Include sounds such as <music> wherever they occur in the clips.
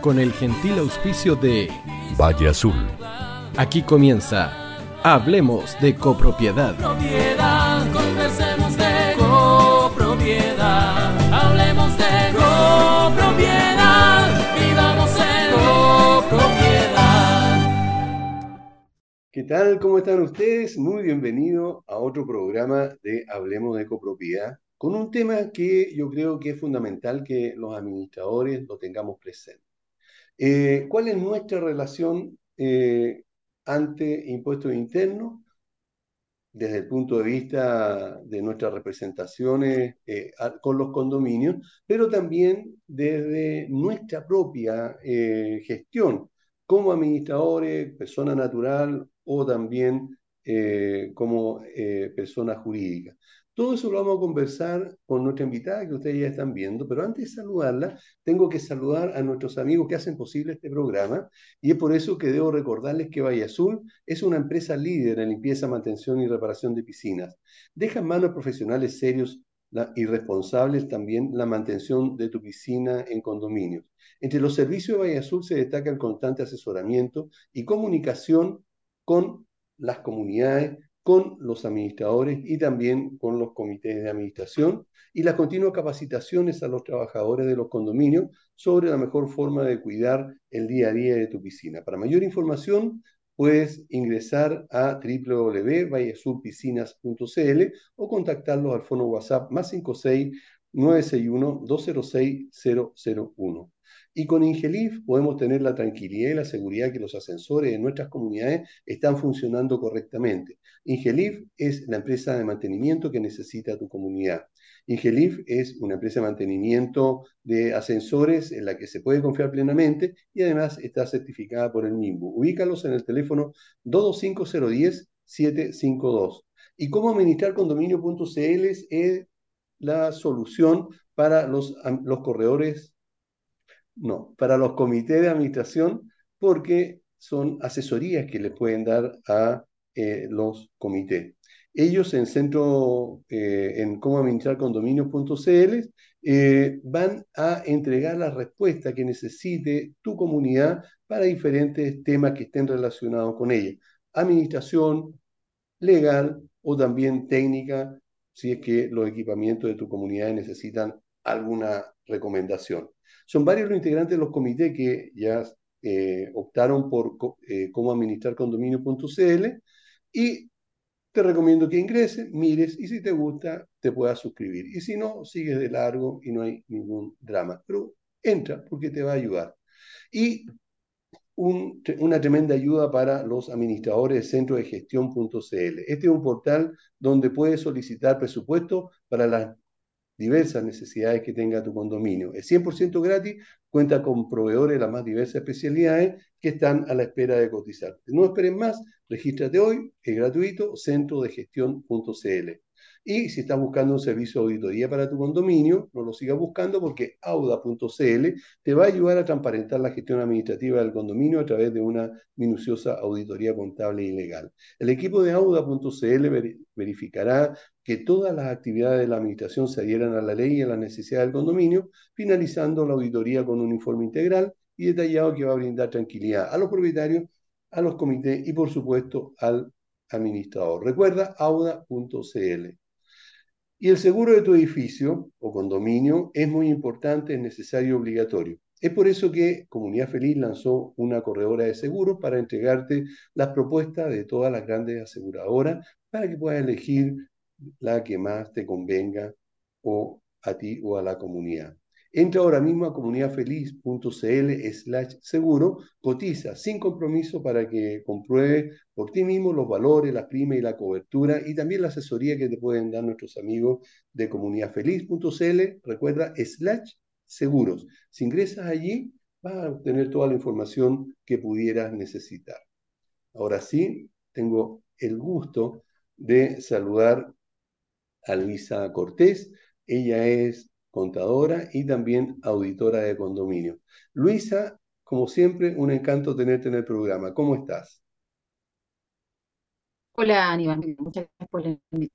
con el gentil auspicio de Valle Azul. Aquí comienza Hablemos de copropiedad. Propiedad, conversemos de copropiedad. Hablemos de copropiedad. Vivamos en copropiedad. ¿Qué tal? ¿Cómo están ustedes? Muy bienvenido a otro programa de Hablemos de copropiedad, con un tema que yo creo que es fundamental que los administradores lo tengamos presente. Eh, ¿Cuál es nuestra relación eh, ante impuestos internos? desde el punto de vista de nuestras representaciones eh, con los condominios, pero también desde nuestra propia gestión como administradores, persona natural o también como persona jurídica. Todo eso lo vamos a conversar con nuestra invitada que ustedes ya están viendo, pero antes de saludarla, tengo que saludar a nuestros amigos que hacen posible este programa y es por eso que debo recordarles que Valle Azul es una empresa líder en limpieza, mantención y reparación de piscinas. Deja en manos profesionales serios y responsables también la mantención de tu piscina en condominios. Entre los servicios de Valle Azul se destaca el constante asesoramiento y comunicación con las comunidades, con los administradores y también con los comités de administración y las continuas capacitaciones a los trabajadores de los condominios sobre la mejor forma de cuidar el día a día de tu piscina. Para mayor información, puedes ingresar a www.vallesurpiscinas.cl o contactarlos al fono WhatsApp más 56 961 206 001. Y con Ingelif podemos tener la tranquilidad y la seguridad que los ascensores de nuestras comunidades están funcionando correctamente. Ingelif es la empresa de mantenimiento que necesita tu comunidad. Ingelif es una empresa de mantenimiento de ascensores en la que se puede confiar plenamente y además está certificada por el MIMBU. Ubícalos en el teléfono 225-010-752. Y cómo administrar condominio.cl es la solución para los corredores, no, para los comités de administración, porque son asesorías que les pueden dar a eh, los comités. Ellos en centro, eh, en cómo administrar condominios.cl, eh, van a entregar la respuesta que necesite tu comunidad para diferentes temas que estén relacionados con ella. Administración, legal o también técnica, si es que los equipamientos de tu comunidad necesitan alguna recomendación. Son varios los integrantes de los comités que ya eh, optaron por eh, cómo administrar condominio.cl y te recomiendo que ingreses, mires y si te gusta te puedas suscribir. Y si no, sigues de largo y no hay ningún drama. Pero entra porque te va a ayudar. Y un- una tremenda ayuda para los administradores de centro de gestión.cl. Este es un portal donde puedes solicitar presupuesto para las diversas necesidades que tenga tu condominio. Es 100% gratis, cuenta con proveedores de las más diversas especialidades que están a la espera de cotizar. No esperen más, regístrate hoy, es gratuito, centrodegestión.cl. Y si estás buscando un servicio de auditoría para tu condominio, no lo sigas buscando porque auda.cl te va a ayudar a transparentar la gestión administrativa del condominio a través de una minuciosa auditoría contable y legal. El equipo de auda.cl veri- verificará que todas las actividades de la administración se adhieran a la ley y a las necesidades del condominio, finalizando la auditoría con un informe integral y detallado que va a brindar tranquilidad a los propietarios, a los comités y por supuesto al administrador. Recuerda auda.cl. Y el seguro de tu edificio o condominio es muy importante, es necesario y obligatorio. Es por eso que Comunidad Feliz lanzó una corredora de seguros para entregarte las propuestas de todas las grandes aseguradoras para que puedas elegir la que más te convenga o a ti o a la comunidad. Entra ahora mismo a comunidadfeliz.cl slash seguro, cotiza sin compromiso para que compruebe por ti mismo los valores, las primas y la cobertura y también la asesoría que te pueden dar nuestros amigos de comunidadfeliz.cl. Recuerda, slash seguros. Si ingresas allí, vas a obtener toda la información que pudieras necesitar. Ahora sí, tengo el gusto de saludar a Luisa Cortés. Ella es contadora y también auditora de condominio. Luisa, como siempre, un encanto tenerte en el programa. ¿Cómo estás? Hola, Aníbal. Muchas gracias por la invitación.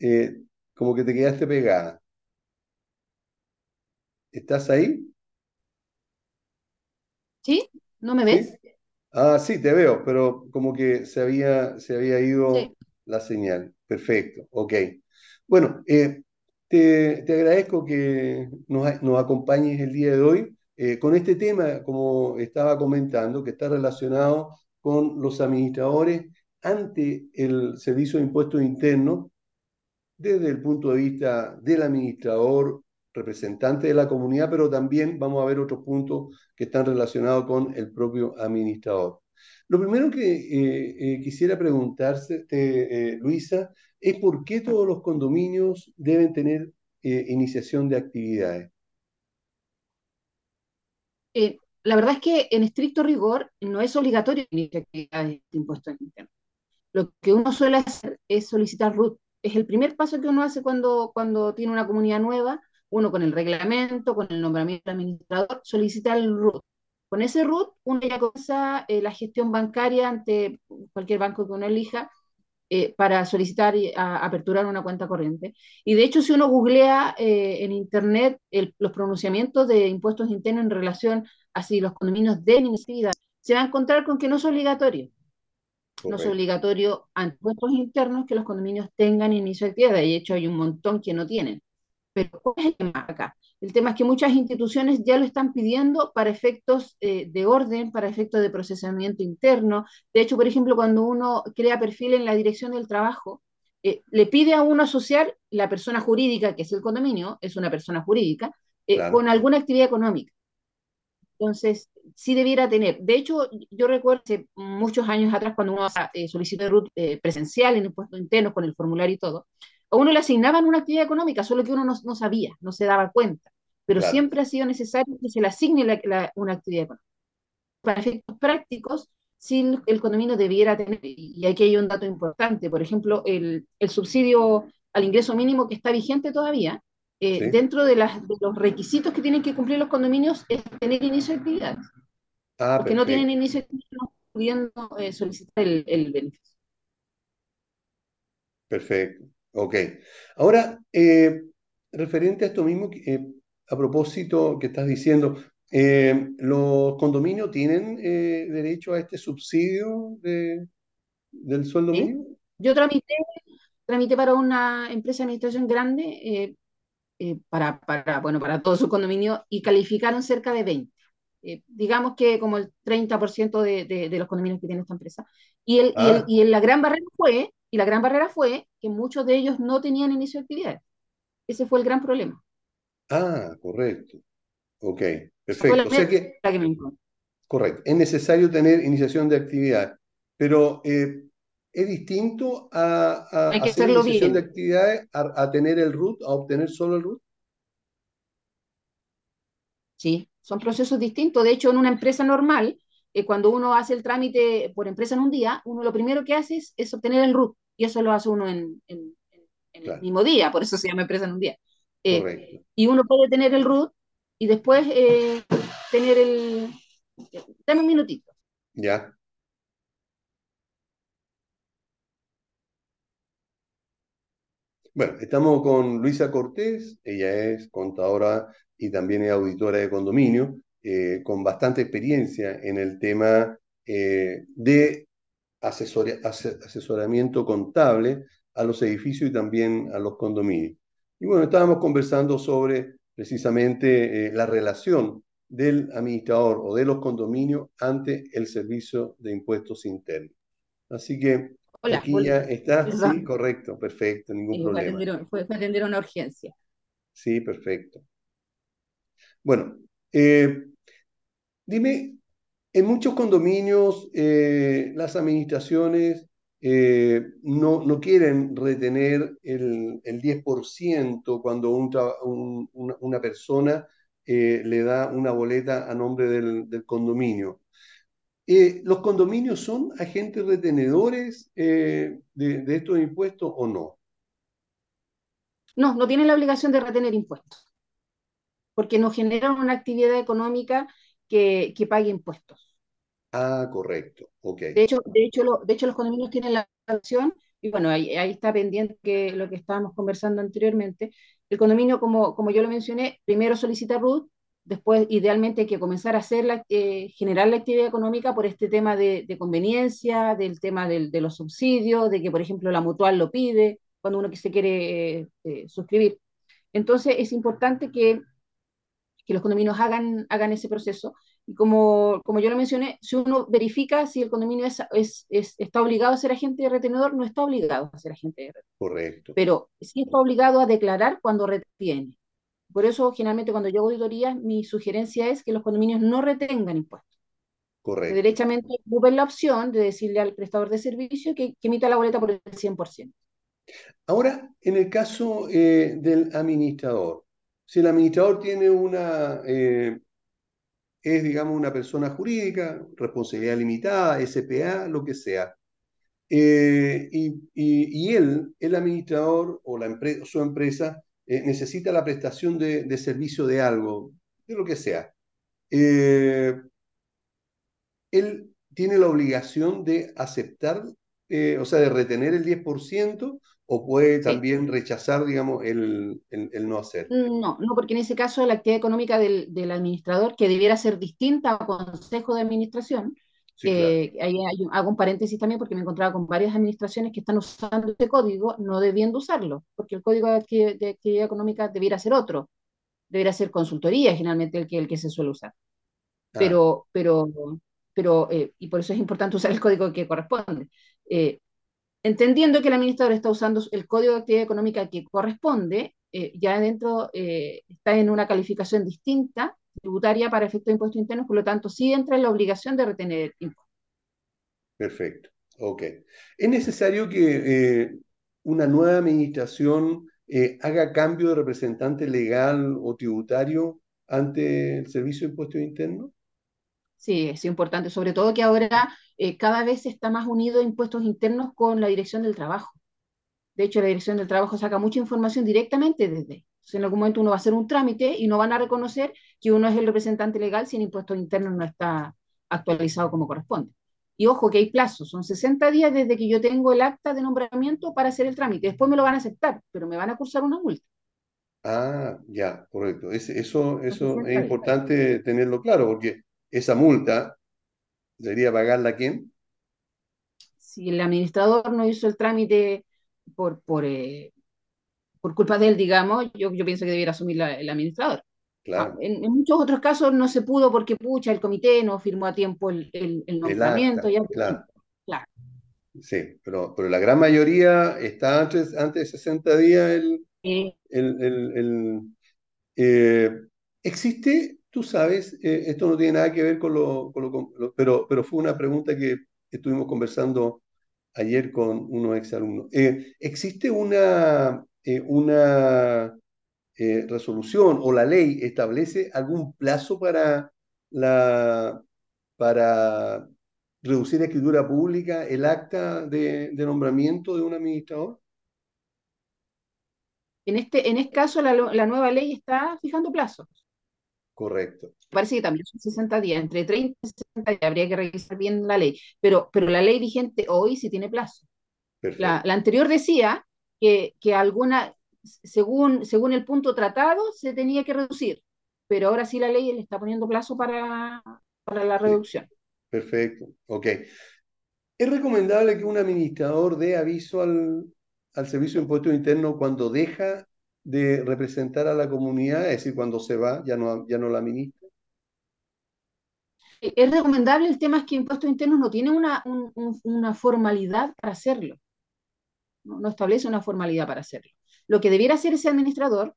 Eh, como que te quedaste pegada. ¿Estás ahí? ¿Sí? ¿No me ¿Sí? ves? Ah, sí, te veo, pero como que se había, se había ido Sí. la señal. Perfecto, ok. Bueno, eh, te, agradezco que nos acompañes el día de hoy eh, con este tema, como estaba comentando, que está relacionado con los administradores ante el Servicio de Impuestos Internos desde el punto de vista del administrador, representante de la comunidad, pero también vamos a ver otros puntos que están relacionados con el propio administrador. Lo primero que eh, eh, quisiera preguntarse, eh, Luisa, es por qué todos los condominios deben tener iniciación de actividades. La verdad es que en estricto rigor no es obligatorio iniciar actividades de impuestos. Lo que uno suele hacer es solicitar RUT. Es el primer paso que uno hace cuando, cuando tiene una comunidad nueva. Uno con el reglamento, con el nombramiento del administrador, solicita el RUT. Con ese RUT uno ya comienza eh, la gestión bancaria ante cualquier banco que uno elija eh, para solicitar y a- aperturar una cuenta corriente. Y de hecho, si uno googlea eh, en Internet el- los pronunciamientos de impuestos internos en relación a si los condominios deben iniciar, se va a encontrar con que no es obligatorio. No es obligatorio a impuestos internos que los condominios tengan inicio de actividad. De hecho, hay un montón que no tienen. Pero ¿cuál es el tema acá? El tema es que muchas instituciones ya lo están pidiendo para efectos eh, de orden, para efectos de procesamiento interno. De hecho, por ejemplo, cuando uno crea perfil en la dirección del trabajo, eh, le pide a uno asociar la persona jurídica, que es el condominio, es una persona jurídica, eh, Claro, con alguna actividad económica. Entonces, sí debiera tener. De hecho, yo recuerdo hace muchos años atrás, cuando uno solicitó RUT presencial en impuestos internos con el formulario y todo, a uno le asignaban una actividad económica, solo que uno no, no sabía, no se daba cuenta. Pero claro. siempre ha sido necesario que se le asigne la- la- una actividad económica. Para efectos prácticos, sí el, condominio debiera tener, y aquí hay un dato importante, por ejemplo, el, el subsidio al ingreso mínimo que está vigente todavía, eh, ¿Sí? dentro de, las, de los requisitos que tienen que cumplir los condominios es tener inicio de actividades. Ah, Los que no tienen inicio de actividades no pudiendo eh, solicitar el, el beneficio. Perfecto, ok. Ahora, eh, referente a esto mismo, eh, a propósito que estás diciendo, eh, ¿los condominios tienen eh, derecho a este subsidio de- del sueldo ¿sí? mínimo? Yo tramité, tramité para una empresa de administración grande eh, para, para, bueno, para todo su condominio y calificaron cerca de 20. Eh, digamos que como el 30% de, de, de los condominios que tiene esta empresa. Y, el, y, el, Ah, y el- la gran barrera fue, y la gran barrera fue que muchos de ellos no tenían inicio de actividades. Ese fue el gran problema. ah, correcto, ok, la perfecto. O sea que, que me encontré. correcto, es necesario tener iniciación de actividad, pero eh, es distinto a, a Hay que hacer hacerlo iniciación de actividades a, a tener el RUT, a obtener solo el RUT. Sí, son procesos distintos. De hecho, en una empresa normal, eh, cuando uno hace el trámite por empresa en un día, uno lo primero que hace es, es obtener el RUT, y eso lo hace uno en, en- en- en el mismo día, por eso se llama empresa en un día. Eh, correcto, y uno puede tener el RUT y después eh, tener el... Dame un minutito. ya. Bueno, estamos con Luisa Cortés, ella es contadora y también es auditora de condominio, eh, con bastante experiencia en el tema eh, de asesoramiento contable a los edificios y también a los condominios. Y bueno, estábamos conversando sobre precisamente eh, la relación del administrador o de los condominios ante el servicio de impuestos internos. Así que Hola, aquí ya está, sí, correcto, perfecto, ningún fue, problema. atender, fue, fue atender una urgencia. Sí, perfecto. Bueno, eh, dime, en muchos condominios eh, las administraciones eh, no, no quieren retener el, el 10% cuando una, persona eh, le da una boleta a nombre del, condominio. ¿los condominios son agentes retenedores de, de estos impuestos o no? No, no tienen la obligación de retener impuestos, porque no generan una actividad económica que, que pague impuestos. Ah, correcto, ok, De hecho, de hecho, lo- de hecho los condominios tienen la opción, y bueno, ahí, ahí está pendiente que lo que estábamos conversando anteriormente. El condominio, como, como yo lo mencioné, primero solicita RUT después idealmente hay que comenzar a hacer la, eh, generar la actividad económica por este tema de, de conveniencia, del tema del, de los subsidios, de que por ejemplo la mutual lo pide cuando uno que se quiere eh, eh, suscribir. Entonces es importante que, que los condominios hagan, hagan ese proceso. Y como, como yo lo mencioné, si uno verifica si el condominio es, es, es, está obligado a ser agente de retenedor, no está obligado a ser agente de retenedor. Correcto. Pero sí está obligado a declarar cuando retiene. Por eso, generalmente, cuando yo hago auditoría, mi sugerencia es que los condominios no retengan impuestos. Correcto. derechamente ocupen la opción de decirle al prestador de servicio que, que emita la boleta por el 100%. Ahora, en el caso eh, del administrador, si el administrador tiene una, eh, es digamos una persona jurídica, responsabilidad limitada, SPA, lo que sea, eh, y, él, el administrador o la empresa, su empresa, eh, necesita la prestación de, servicio de algo, de lo que sea. Él tiene la obligación de aceptar, o sea, de retener el 10%, o puede Sí. también rechazar, digamos, el, el- el no hacer. No, no, porque en ese caso la actividad económica del, del administrador, que debiera ser distinta al consejo de administración, Sí, claro. que ahí hay hago un paréntesis también porque me encontraba con varias administraciones que están usando este código, no debiendo usarlo, porque el código de actividad, de actividad económica debiera ser otro, debiera ser consultoría generalmente el que, el que se suele usar. Ah, pero, pero, pero eh, y por eso es importante <laughs> usar el código que corresponde. Eh, entendiendo que el administrador está usando el código de actividad económica que corresponde, eh, ya adentro eh, está en una calificación distinta tributaria para efectos de impuestos internos, por lo tanto sí entra en la obligación de retener impuestos. perfecto. Ok. ¿Es necesario que eh, una nueva administración haga cambio de representante legal o tributario ante el Servicio de Impuestos Internos? Sí, es importante, sobre todo que ahora eh, cada vez está más unido impuestos internos con la dirección del trabajo. De hecho, la Dirección del Trabajo saca mucha información directamente desde. Entonces, en algún momento uno va a hacer un trámite y no van a reconocer que uno es el representante legal si el impuesto interno no está actualizado como corresponde. Y ojo que hay plazos, son 60 días desde que yo tengo el acta de nombramiento para hacer el trámite. Después me lo van a aceptar, pero me van a cursar una multa. Ah, ya, correcto. Es- eso, eso 60 es importante tenerlo claro, porque esa multa debería pagarla quién? Si el administrador no hizo el trámite por, por, eh, por culpa de él, digamos, yo, yo pienso que debiera asumir la- el administrador. Ah, Claro, en, en muchos otros casos no se pudo porque, pucha, el comité no firmó a tiempo el, el- el el nombramiento. acta, Ya, claro, claro. sí, pero, pero la gran mayoría está antes, antes de 60 días el, Eh, el, el- el- eh, existe, tú sabes, eh, esto no tiene nada que ver con lo, con lo- pero, pero fue una pregunta que estuvimos conversando ayer con unos exalumnos. Eh, ¿existe una, eh, una eh, resolución o la ley establece algún plazo para la, para reducir a escritura pública el acta de, de nombramiento de un administrador? en, este, en este caso, la, la nueva ley está fijando plazos. Correcto, Parece que también son 60 días, entre 30 y 60 días. Habría que revisar bien la ley. Pero, pero la ley vigente hoy sí tiene plazo. La, la anterior decía que, que alguna, según, según el punto tratado, se tenía que reducir. Pero ahora sí la ley le está poniendo plazo para, para la reducción. perfecto, ok. ¿Es recomendable que un administrador dé aviso al, al Servicio de Impuestos Internos cuando deja de representar a la comunidad, es decir, cuando se va, ya no, ya no la administra? Es recomendable, el tema es que impuestos internos no tiene una, un- un- una formalidad para hacerlo, no, establece una formalidad para hacerlo. Lo que debiera hacer ese administrador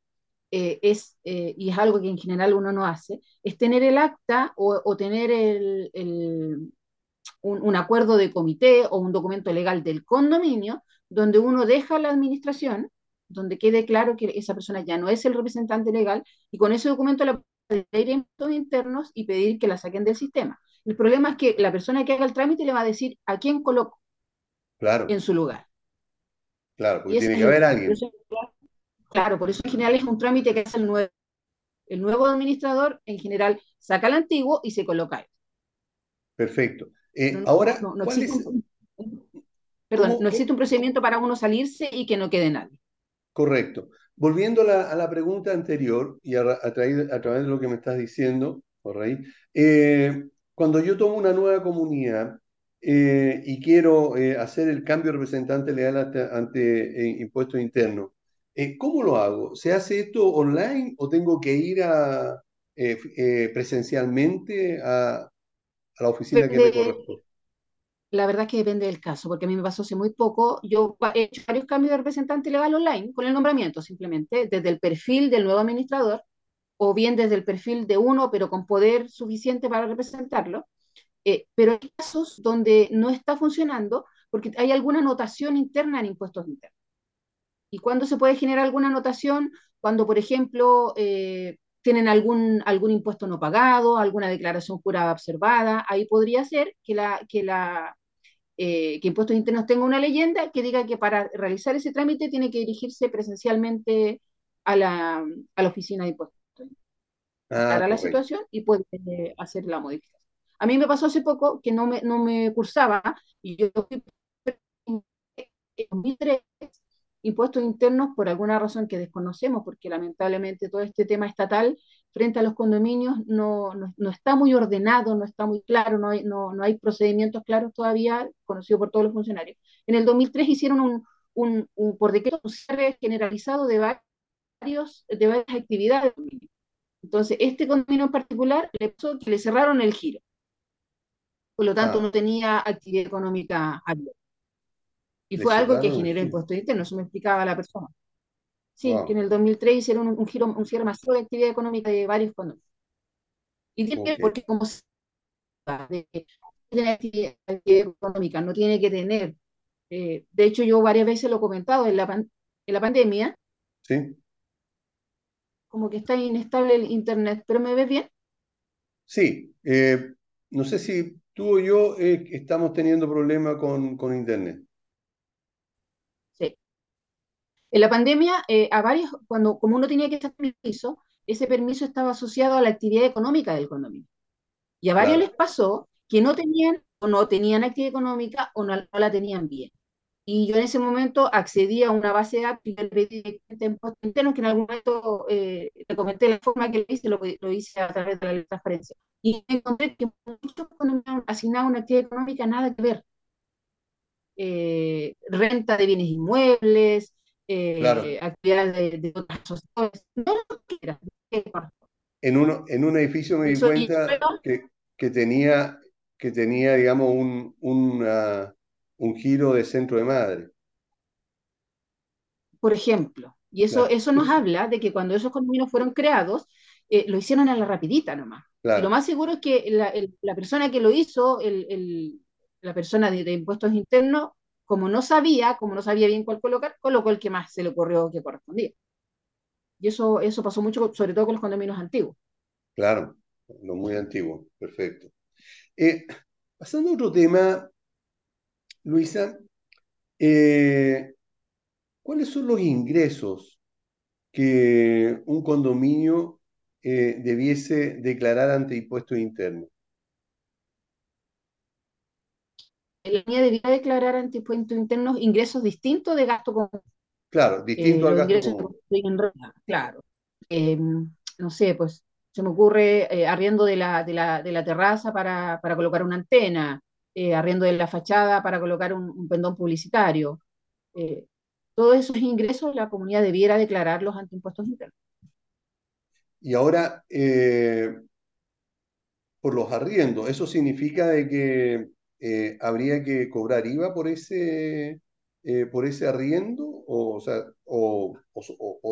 eh, es, eh, y es algo que en general uno no hace, es tener el acta o, tener el, el- un acuerdo de comité o un documento legal del condominio donde uno deja la administración, donde quede claro que esa persona ya no es el representante legal y con ese documento le puede ir a impuestos internos y pedir que la saquen del sistema. El problema es que la persona que haga el trámite le va a decir a quién coloco Claro, en su lugar. claro, porque tiene que haber por alguien. eso- claro, por eso en general es un trámite que hace el nuevo. El nuevo administrador en general saca el antiguo y se coloca él. Perfecto. Eh, No, ahora, no, no ¿cuál existe es, un, perdón, no existe un procedimiento para uno salirse y que no quede nadie. Correcto. volviendo a la, a la pregunta anterior y a, a, través, a través de lo que me estás diciendo, Jorge, eh, cuando yo tomo una nueva comunidad eh, y quiero eh, hacer el cambio de representante legal ante, ante impuestos internos, ¿cómo lo hago? ¿Se hace esto online o tengo que ir a, presencialmente a, la oficina que me corresponde? La verdad que depende del caso, porque a mí me pasó hace muy poco. Yo he hecho varios cambios de representante legal online con el nombramiento, simplemente, desde el perfil del nuevo administrador o bien desde el perfil de uno, pero con poder suficiente para representarlo. Eh, pero hay casos donde no está funcionando porque hay alguna anotación interna en impuestos internos. ¿Y cuándo se puede generar alguna anotación? Cuando, por ejemplo, eh, tienen algún, algún impuesto no pagado, alguna declaración jurada observada. Ahí podría ser que, la, que, la, eh, que Impuestos Internos tenga una leyenda que diga que para realizar ese trámite tiene que dirigirse presencialmente a la, a la oficina de impuestos Ah, aclarar la situación y puede eh, hacer la modificación. A mí me pasó hace poco que no me, no me cursaba y yo fui en 2003 impuestos internos por alguna razón que desconocemos, porque lamentablemente todo este tema estatal frente a los condominios no, no, no está muy ordenado, no está muy claro, no hay, no, no hay procedimientos claros todavía conocidos por todos los funcionarios. En el 2003 hicieron un, un, un por decreto un cierre generalizado de varios, de varias actividades. Entonces, este condominio en particular le pasó que le cerraron el giro, por lo tanto Ah, no tenía actividad económica abierta. Y fue algo que el generó giro. impuestos internos, eso me explicaba la persona. Sí, que en Wow, el 2003 hicieron un, un giro, un cierre masivo de actividad económica de varios condominios. Y tiene que ok. ver porque como se de tener actividad, actividad económica, no tiene que tener, eh, de hecho yo varias veces lo he comentado, en la, pan- en la pandemia, ¿Sí? como que está inestable el internet, pero ¿me ves bien? Sí. eh, no sé si tú o yo eh, estamos teniendo problemas con, con internet. Sí. En la pandemia, eh, a varios, cuando, como uno tenía que estar permiso, ese permiso estaba asociado a la actividad económica del condominio. Y a varios les Claro. pasó que no tenían o no tenían actividad económica o no, no la tenían bien. Y yo en ese momento accedí a una base de datos y le pedí que en algún momento eh, le comenté la forma que lo hice, lo, lo hice a través de la transparencia. Y encontré que muchos condominios asignaban una actividad económica nada que ver. Eh, renta de bienes inmuebles, eh, Claro. actividades de, de otras sociedades, no lo que era. En uno, en un edificio me di Eso, cuenta que, que tenía, que tenía, digamos, un, un, un giro de centro de madre. por ejemplo, y eso, Claro. eso nos habla de que cuando esos condominios fueron creados, eh, lo hicieron a la rapidita nomás. Y lo Claro. más seguro es que la, el- la persona que lo hizo, el, el- la persona de, de impuestos internos, como no sabía, como no sabía bien cuál colocar, colocó el que más se le ocurrió que correspondía. Y eso, eso pasó mucho, sobre todo con los condominios antiguos. Claro. Lo muy antiguo. Perfecto. Eh, pasando a otro tema, Luisa, eh, ¿cuáles son los ingresos que un condominio eh, debiese declarar ante impuestos internos? La línea debía declarar ante impuestos internos ingresos distintos de gasto común. Claro, Eh, distinto al los gasto ingresos que común. constituyen renta, claro. Eh, no sé, pues se me ocurre eh, arriendo de la, de la, de la terraza para, para colocar una antena, eh, arriendo de la fachada para colocar un, un pendón publicitario. Eh, todos esos ingresos la comunidad debiera declararlos ante impuestos internos. Y ahora, eh, por los arriendos, ¿eso significa de que eh, habría que cobrar IVA por ese, eh, por ese arriendo? O, sea, o,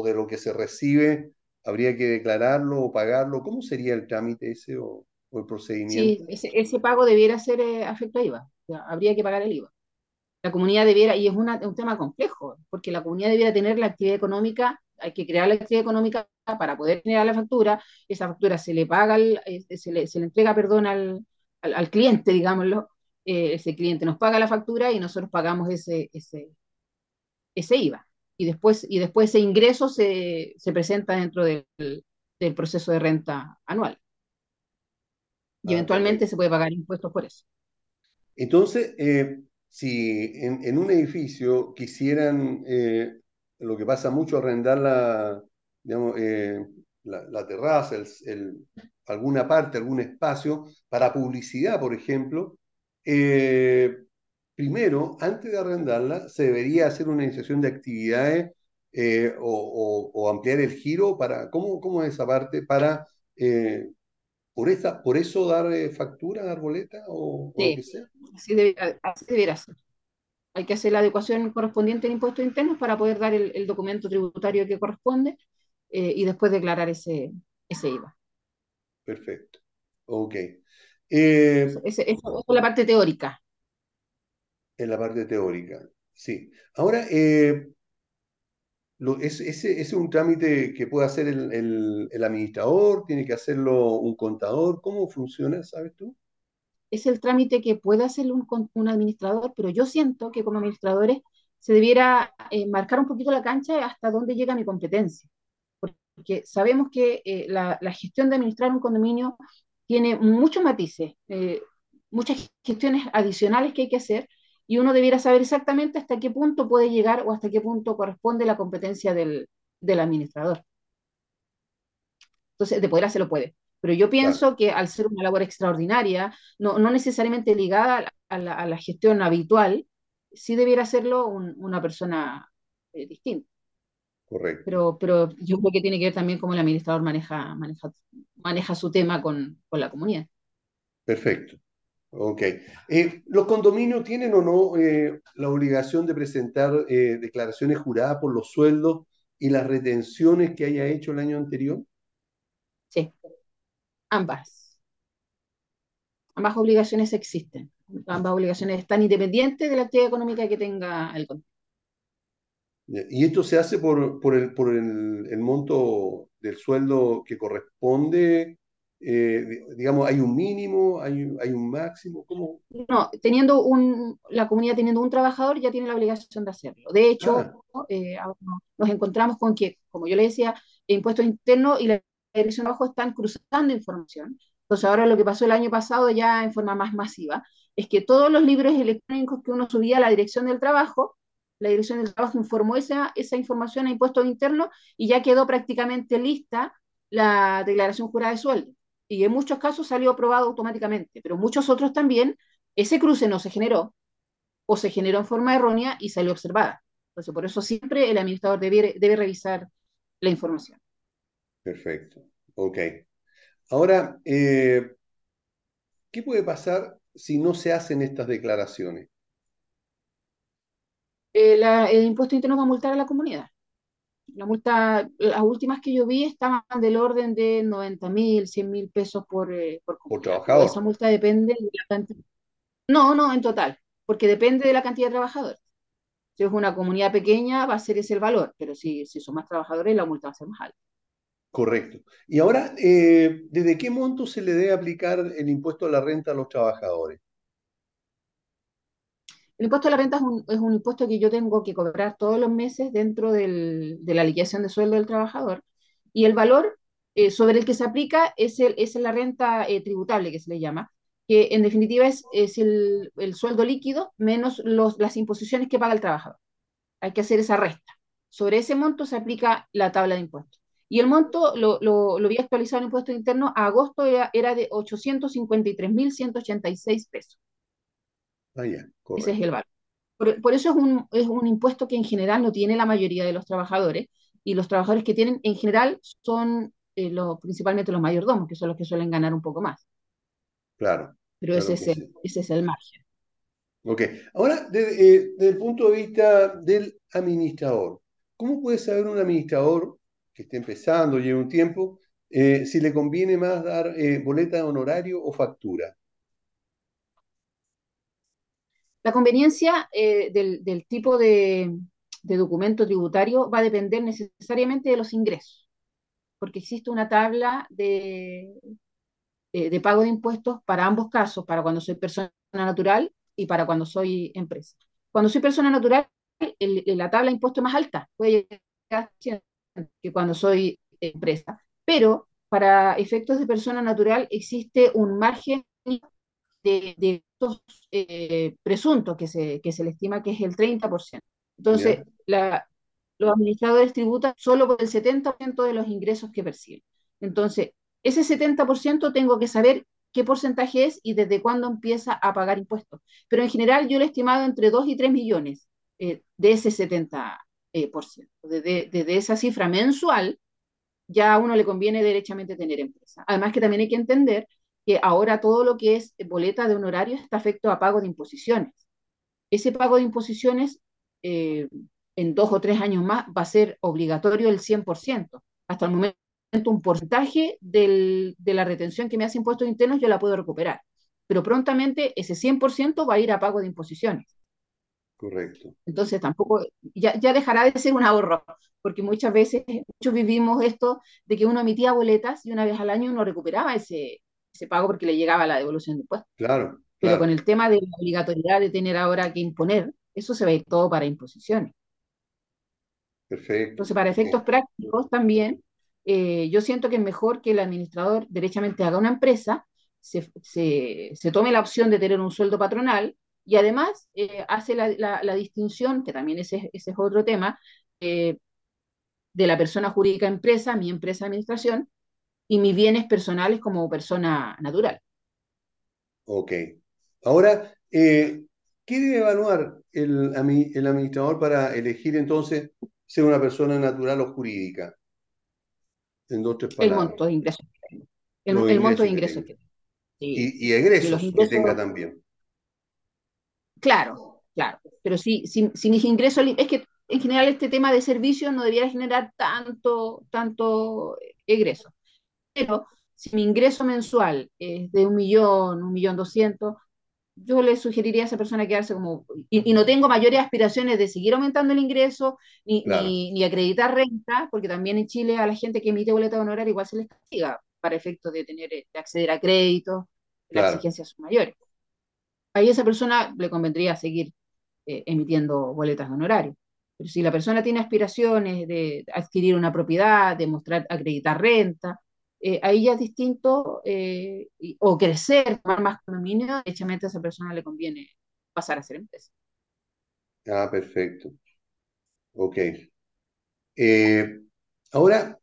de lo que se recibe, ¿habría que declararlo o pagarlo? ¿Cómo sería el trámite ese o, el Sí, procedimiento? ese, ese pago debiera ser eh, afecto a IVA, habría que pagar el IVA. La comunidad debiera, y es un tema complejo, porque la comunidad debiera tener la actividad económica, hay que crear la actividad económica para poder generar la factura, esa factura se le paga, eh, se le, se le entrega, perdón, al, al cliente, digámoslo, eh, ese cliente nos paga la factura y nosotros pagamos ese, ese, ese IVA. Y después, y después ese ingreso se, se presenta dentro del, del proceso de renta anual. Y Ah, eventualmente correcto. se puede pagar impuestos por eso. Entonces, eh, si en, en un edificio quisieran eh, lo que pasa mucho arrendar la, digamos, eh, la, la terraza, el, el- alguna parte, algún espacio para publicidad, por ejemplo, eh, primero, antes de arrendarla, se debería hacer una iniciación de actividades eh, o, o- o ampliar el giro para, ¿cómo, cómo es esa parte? Para, eh, por esa, por eso dar eh, factura, dar boleta o, o lo que Sí, sea. así debería, así debería ser. Hay que hacer la adecuación correspondiente en impuestos internos para poder dar el, el documento tributario que corresponde eh, y después declarar ese, ese IVA. Perfecto. Ok. Eh, es la parte teórica. en la parte teórica, sí. Ahora, eh, lo- es- es un trámite que puede hacer el, el- el administrador, tiene que hacerlo un contador. ¿Cómo funciona, sabes tú? Es el trámite que puede hacer un, un administrador, pero yo siento que como administradores se debiera eh, marcar un poquito la cancha hasta dónde llega mi competencia. Porque sabemos que eh, la, la gestión de administrar un condominio tiene muchos matices, eh, muchas gestiones adicionales que hay que hacer y uno debiera saber exactamente hasta qué punto puede llegar o hasta qué punto corresponde la competencia del, del administrador. Entonces, de poder hacerlo puede. Pero yo Claro, pienso que al ser una labor extraordinaria, no, no necesariamente ligada a la, a la- a la gestión habitual, sí debiera hacerlo un- una persona eh, distinta. Correcto. Pero, pero yo creo que tiene que ver también cómo el administrador maneja, maneja, maneja su tema con, con la comunidad. Perfecto. Ok. Eh, ¿los condominios tienen o no eh, la obligación de presentar eh, declaraciones juradas por los sueldos y las retenciones que haya hecho el año anterior? Sí, ambas. Ambas obligaciones existen. Ambas obligaciones están independientes de la actividad económica que tenga el condominio. Y esto se hace por, por el, por el, el monto del sueldo que corresponde. eh, di- digamos, ¿hay un mínimo? ¿Hay, un- hay un máximo? ¿Cómo? No, teniendo un, la comunidad teniendo un trabajador ya tiene la obligación de hacerlo. De hecho, Ah, eh, nos nos encontramos con que, como yo le decía, el impuesto interno y la Dirección de Trabajo están cruzando información. Entonces, ahora lo que pasó el año pasado ya en forma más masiva es que todos los libros electrónicos que uno subía a la Dirección del Trabajo, la Dirección del Trabajo informó esa, esa información a impuestos internos y ya quedó prácticamente lista la declaración jurada de sueldo y en muchos casos salió aprobado automáticamente, pero muchos otros también, ese cruce no se generó o se generó en forma errónea y salió observada. Entonces, por eso siempre el administrador debe, debe revisar la información. perfecto. Ok. Ahora, eh, ¿qué puede pasar si no se hacen estas declaraciones? Eh, la- el impuesto interno va a multar a la comunidad. La multa, las últimas que yo vi estaban del orden de 90 mil, 100 mil pesos por, eh, por pero esa trabajador. multa depende de la cantidad. No, no, en total, porque depende de la cantidad de trabajadores. Si es una comunidad pequeña, va a ser ese el valor, pero si, si son más trabajadores, la multa va a ser más alta. Correcto. Y ahora, eh, ¿desde qué monto se le debe aplicar el impuesto a la renta a los trabajadores? El impuesto a la renta es un, es un impuesto que yo tengo que cobrar todos los meses dentro del- de la liquidación de sueldo del trabajador y el valor eh, sobre el que se aplica es, el, es la renta eh, tributable que se le llama, que en definitiva es, es el, el sueldo líquido menos los, las imposiciones que paga el trabajador. Hay que hacer esa resta. Sobre ese monto se aplica la tabla de impuestos. Y el monto lo, lo, lo había actualizado en impuestos internos a agosto era, era de 853.186 pesos. Ah, Ese es el valor. Por, por eso es un, es un impuesto que en general no tiene la mayoría de los trabajadores y los trabajadores que tienen en general son eh, los, principalmente los mayordomos, que son los que suelen ganar un poco más. Claro, Pero ese es el, sí. ese es el margen. Ok. Ahora, desde, eh, desde el punto de vista del administrador, ¿cómo puede saber un administrador que esté empezando, lleva un tiempo, eh, si le conviene más dar eh, boleta de honorario o factura? La conveniencia eh, del, tipo de, documento tributario va a depender necesariamente de los ingresos, porque existe una tabla de, de, pago de impuestos para ambos casos, para cuando soy persona natural y para cuando soy empresa. Cuando soy persona natural, la tabla de impuestos es más alta, puede llegar a 100 que cuando soy empresa, pero para efectos de persona natural existe un margen de, de estos eh, presuntos que se, que se le estima que es el 30%. ¿Ya? Entonces, la, los administradores tributan solo por el 70% de los ingresos que perciben. Entonces, ese 70% tengo que saber qué porcentaje es y desde cuándo empieza a pagar impuestos. Pero en general yo lo he estimado entre 2 y 3 millones eh, de ese 70%. Eh, por ciento. Desde, desde esa cifra mensual, ya a uno le conviene derechamente tener empresa. Además que también hay que entender que ahora todo lo que es boleta de honorario está afecto a pago de imposiciones. Ese pago de imposiciones eh, en dos o tres años más va a ser obligatorio el 100%. Hasta el momento un porcentaje del, de la retención que me hace impuestos internos yo la puedo recuperar, pero prontamente ese 100% va a ir a pago de imposiciones. Correcto. Entonces tampoco, ya, ya dejará de ser un ahorro, porque muchas veces, muchos vivimos esto de que uno emitía boletas y una vez al año uno recuperaba ese, ese pago porque le llegaba la devolución de impuestos. Claro. Pero claro. con el tema de la obligatoriedad de tener ahora que imponer, eso se va a ir todo para imposiciones. Perfecto. Entonces, para efectos prácticos también, eh, yo siento que es mejor que el administrador derechamente haga una empresa, se, se, se tome la opción de tener un sueldo patronal y además eh, hace la, la, la, distinción, que también ese, ese es otro tema, eh, de la persona jurídica empresa, mi empresa administración, y mis bienes personales como persona natural. Ok. Ahora, eh, ¿qué debe evaluar el, el administrador para elegir entonces ser una persona natural o jurídica? En dos, tres palabras. El monto de ingresos. El, el monto de ingresos que, sí. y, y, egresos y ingresos, que tenga también. Claro, claro. Pero si, si, si mis ingresos, es que en general este tema de servicios no debiera generar tanto, tanto egreso. Pero si mi ingreso mensual es de un millón, un millón doscientos, yo le sugeriría a esa persona quedarse como, y, y, no tengo mayores aspiraciones de seguir aumentando el ingreso, ni, claro. ni, ni, acreditar renta, porque también en Chile a la gente que emite boleta de honorario igual se les castiga para efectos de tener, de acceder a créditos, claro. las exigencias son mayores. Ahí a esa persona le convendría seguir eh, emitiendo boletas de honorario. Pero si la persona tiene aspiraciones de adquirir una propiedad, de mostrar, acreditar renta, eh, ahí ya es distinto, eh, o crecer, tomar más condominio, derechamente a esa persona le conviene pasar a ser empresa. Ah, perfecto. Ok. Eh, ahora,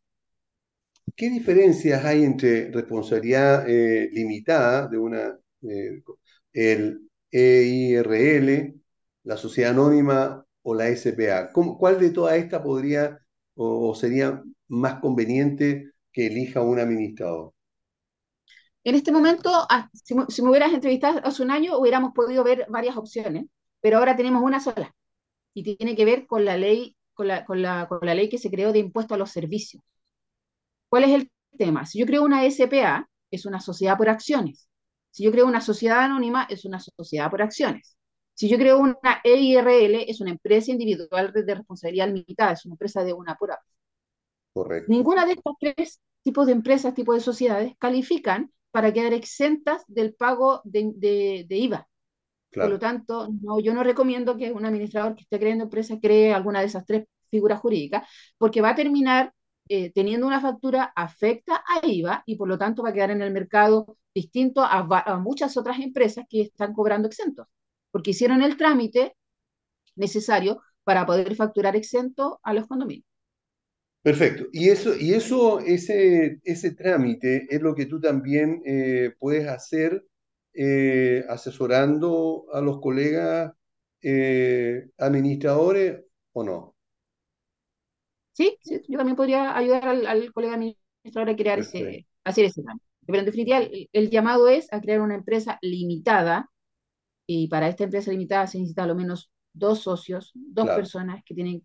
¿qué diferencias hay entre responsabilidad limitada de una, el EIRL, la sociedad anónima o la SPA? ¿Cómo, ¿Cuál de todas estas podría o sería más conveniente que elija un administrador? En este momento, si, si, me hubieras entrevistado hace un año, hubiéramos podido ver varias opciones, pero ahora tenemos una sola y tiene que ver con la ley, con la, con la, con la ley que se creó de impuesto a los servicios. ¿Cuál es el tema? Si yo creo una SPA, es una sociedad por acciones. Si yo creo una sociedad anónima, es una sociedad por acciones. Si yo creo una EIRL, es una empresa individual de responsabilidad limitada, es una empresa de una pura Correcto. Ninguna de estos tres tipos de empresas, tipos de sociedades, califican para quedar exentas del pago de, de, de IVA. Claro. Por lo tanto, no, yo no recomiendo que un administrador que esté creando empresas cree alguna de esas tres figuras jurídicas, porque va a terminar eh, teniendo una factura afecta a IVA y por lo tanto va a quedar en el mercado distinto a, a muchas otras empresas que están cobrando exentos, porque hicieron el trámite necesario para poder facturar exento a los condominios. Perfecto. Y eso, y eso ese, ese trámite es lo que tú también eh, puedes hacer eh, asesorando a los colegas eh, administradores o no. Sí, sí, yo también podría ayudar al, al colega administrador a crear ese, hacer ese trámite. Pero en definitiva, el, el, llamado es a crear una empresa limitada y para esta empresa limitada se necesita al menos dos socios, dos claro. personas que tienen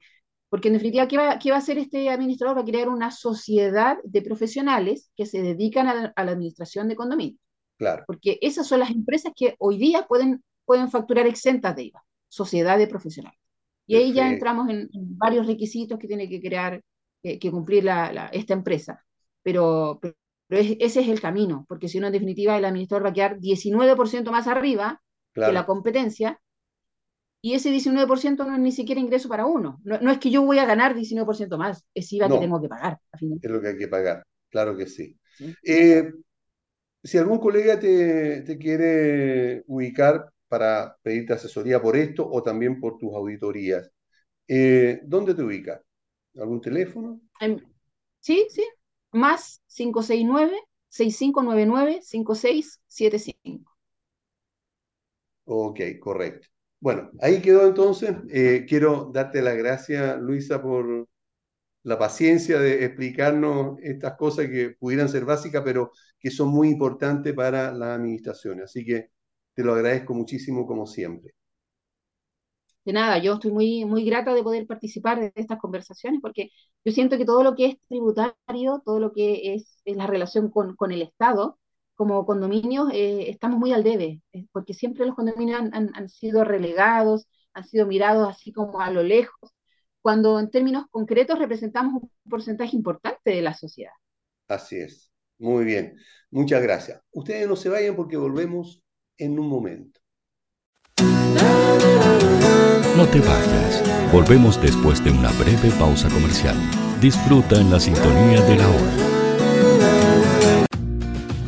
porque en definitiva, ¿qué va, ¿qué va, a hacer este administrador? Va a crear una sociedad de profesionales que se dedican a la, a la administración de condominios. Claro. Porque esas son las empresas que hoy día pueden, pueden facturar exentas de IVA, sociedad de profesionales. Y ahí ya entramos en, en, varios requisitos que tiene que crear, eh, que cumplir la, la, esta empresa. Pero, pero es, ese es el camino, porque si no, en definitiva, el administrador va a quedar 19% más arriba claro. que la competencia y ese 19% no es ni siquiera ingreso para uno. No, no, es que yo voy a ganar 19% más, es IVA no, que tengo que pagar. Es lo que hay que pagar, claro que sí. ¿Sí? Eh, si algún colega te, te, quiere ubicar para pedirte asesoría por esto o también por tus auditorías, eh, ¿dónde te ubica? ¿Algún teléfono? Em, Sí, sí, más 569-6599-5675. Ok, correcto. Bueno, ahí quedó entonces. Eh, quiero darte las gracias, Luisa, por la paciencia de explicarnos estas cosas que pudieran ser básicas, pero que son muy importantes para la administración. Así que te lo agradezco muchísimo como siempre. De nada, yo estoy muy, muy grata de poder participar de estas conversaciones porque yo siento que todo lo que es tributario, todo lo que es, es la relación con, con el Estado, como condominios, eh, estamos muy al debe, eh, porque siempre los condominios han, han- han sido relegados, han sido mirados así como a lo lejos, cuando en términos concretos representamos un porcentaje importante de la sociedad. Así es. Muy bien. Muchas gracias. Ustedes no se vayan porque volvemos en un momento. No te vayas. Volvemos después de una breve pausa comercial. Disfruta en la sintonía de la hora.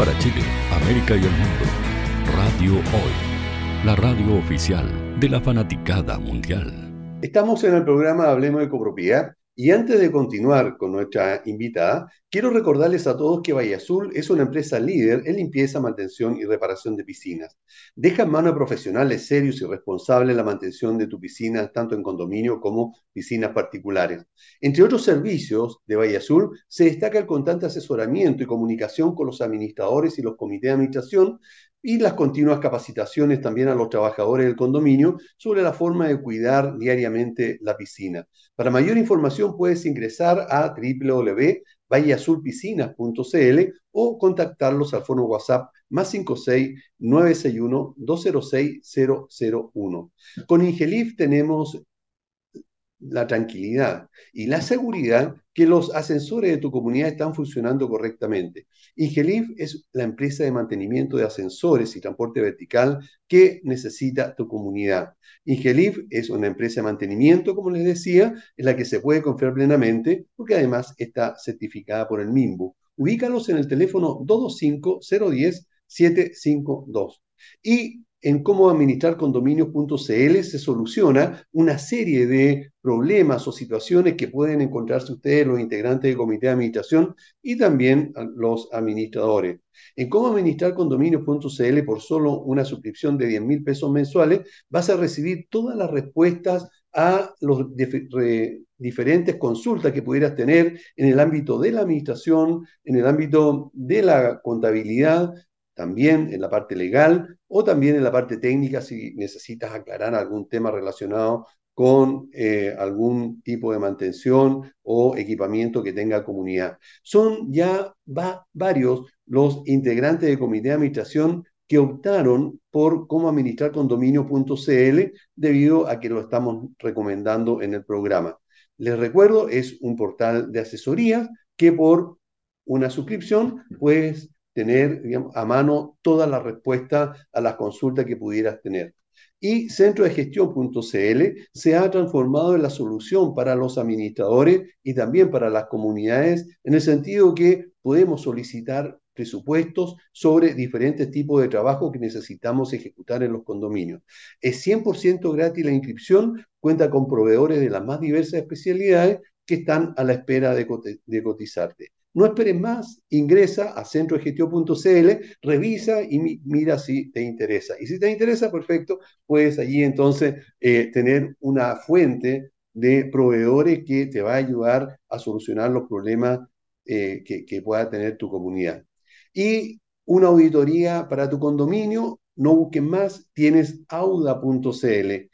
Para Chile, América y el mundo, Radio Hoy, la radio oficial de la fanaticada mundial. Estamos en el programa Hablemos de Copropiedad y antes de continuar con nuestra invitada, quiero recordarles a todos que Valle Azul es una empresa líder en limpieza, mantención y reparación de piscinas. Deja en manos profesionales serios y responsables la mantención de tu piscina, tanto en condominio como piscinas particulares. Entre otros servicios de Valle Azul, se destaca el constante asesoramiento y comunicación con los administradores y los comités de administración, y las continuas capacitaciones también a los trabajadores del condominio sobre la forma de cuidar diariamente la piscina. Para mayor información puedes ingresar a www.valleazulpiscinas.cl o contactarlos al fono WhatsApp más 56 961 206 001. Con Ingelif tenemos la tranquilidad y la seguridad que los ascensores de tu comunidad están funcionando correctamente. Ingelif es la empresa de mantenimiento de ascensores y transporte vertical que necesita tu comunidad. Ingelif es una empresa de mantenimiento, como les decía, en la que se puede confiar plenamente porque además está certificada por el MIMBU. Ubícalos en el teléfono 225-010-752. Y en cómo administrar condominios.cl se soluciona una serie de problemas o situaciones que pueden encontrarse ustedes, los integrantes del comité de administración y también los administradores. En cómo administrar condominios.cl por solo una suscripción de 10 mil pesos mensuales, vas a recibir todas las respuestas a las diferentes consultas que pudieras tener en el ámbito de la administración, en el ámbito de la contabilidad, también en la parte legal o también en la parte técnica si necesitas aclarar algún tema relacionado con eh, algún tipo de mantención o equipamiento que tenga comunidad. Son ya varios los integrantes del comité de administración que optaron por cómo administrar condominio.cl debido a que lo estamos recomendando en el programa. Les recuerdo, es un portal de asesorías que por una suscripción puedes tener a mano todas las respuestas a las consultas que pudieras tener. Y centro de gestión.cl se ha transformado en la solución para los administradores y también para las comunidades, en el sentido que podemos solicitar presupuestos sobre diferentes tipos de trabajo que necesitamos ejecutar en los condominios. Es 100% gratis la inscripción, cuenta con proveedores de las más diversas especialidades que están a la espera de cotizarte. No esperes más, ingresa a centrodegestión.cl, revisa y mira si te interesa. Y si te interesa, perfecto, puedes allí entonces eh, tener una fuente de proveedores que te va a ayudar a solucionar los problemas eh, que, que pueda tener tu comunidad. Y una auditoría para tu condominio, no busques más, tienes auda.cl.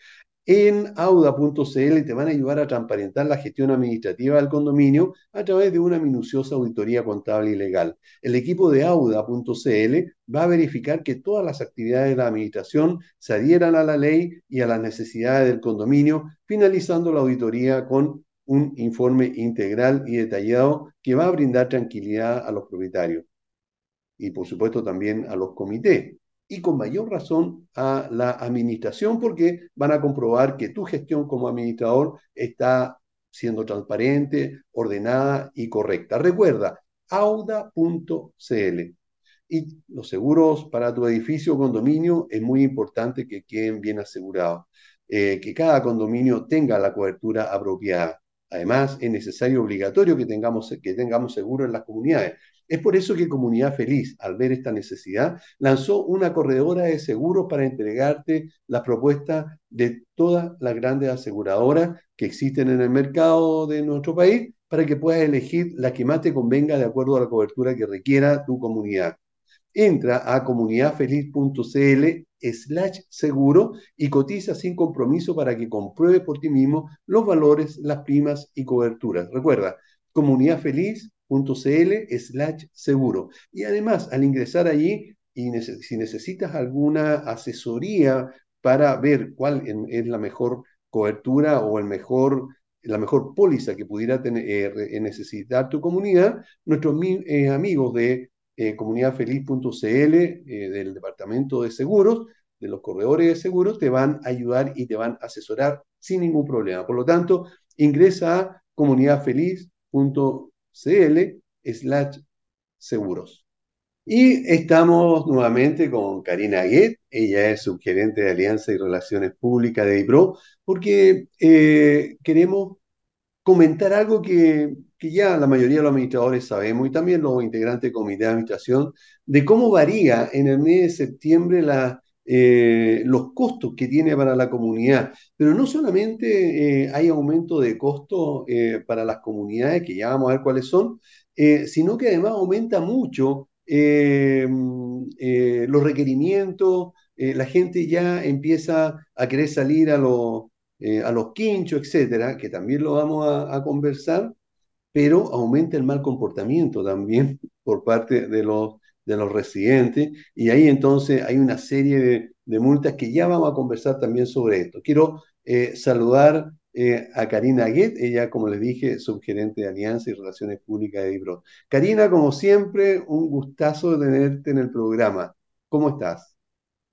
En auda.cl te van a ayudar a transparentar la gestión administrativa del condominio a través de una minuciosa auditoría contable y legal. El equipo de auda.cl va a verificar que todas las actividades de la administración se adhieran a la ley y a las necesidades del condominio, finalizando la auditoría con un informe integral y detallado que va a brindar tranquilidad a los propietarios y por supuesto también a los comités y con mayor razón a la administración porque van a comprobar que tu gestión como administrador está siendo transparente, ordenada y correcta. Recuerda, auda.cl. Y los seguros para tu edificio o condominio es muy importante que queden bien asegurados, eh, que cada condominio tenga la cobertura apropiada. Además, es necesario, obligatorio que tengamos, que tengamos seguro en las comunidades. Es por eso que Comunidad Feliz, al ver esta necesidad, lanzó una corredora de seguros para entregarte las propuestas de todas las grandes aseguradoras que existen en el mercado de nuestro país para que puedas elegir la que más te convenga de acuerdo a la cobertura que requiera tu comunidad. Entra a comunidadfeliz.cl slash seguro y cotiza sin compromiso para que compruebe por ti mismo los valores, las primas y coberturas. Recuerda, comunidadfeliz.cl slash seguro. Y además, al ingresar allí, y si necesitas alguna asesoría para ver cuál es la mejor cobertura o el mejor, la mejor póliza que pudiera tener, eh, necesitar tu comunidad, nuestros eh, amigos de eh, comunidadfeliz.cl del Departamento de Seguros, de los corredores de seguros, te van a ayudar y te van a asesorar sin ningún problema. Por lo tanto, ingresa a comunidadfeliz.cl CL slash seguros. Y estamos nuevamente con Karina Guet, ella es subgerente de Alianza y Relaciones Públicas de IPRO, porque eh, queremos comentar algo que, ya la mayoría de los administradores sabemos y también los integrantes del comité de administración, de cómo varía en el mes de septiembre la, eh, los costos que tiene para la comunidad. Pero no solamente eh, hay aumento de costo eh, para las comunidades, que ya vamos a ver cuáles son, sino que además aumenta mucho los requerimientos, la gente ya empieza a querer salir a, los a los quinchos, etcétera, que también lo vamos a, a conversar, pero aumenta el mal comportamiento también <laughs> por parte de los de los residentes, y ahí entonces hay una serie de, multas que ya vamos a conversar también sobre esto. Quiero eh, saludar eh, a Karina Guet, ella, como les dije, subgerente de Alianza y Relaciones Públicas de IBRO. Karina, como siempre, un gustazo tenerte en el programa. ¿Cómo estás?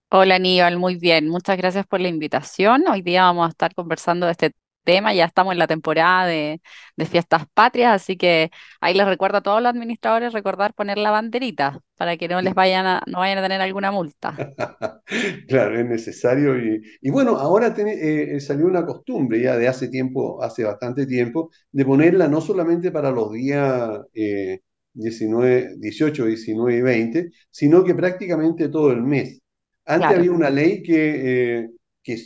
Hola Aníbal, muy bien. Muchas gracias por la invitación. Hoy día vamos a estar conversando de este tema, ya estamos en la temporada de, fiestas patrias, así que ahí les recuerdo a todos los administradores recordar poner la banderita para que no les vayan a, no vayan a tener alguna multa. <laughs> claro, es necesario. Y, bueno, ahora eh, salió una costumbre ya de hace tiempo, hace bastante tiempo, de ponerla no solamente para los días 19, 18, 19 y 20, sino que prácticamente todo el mes. Antes había una ley que, eh, que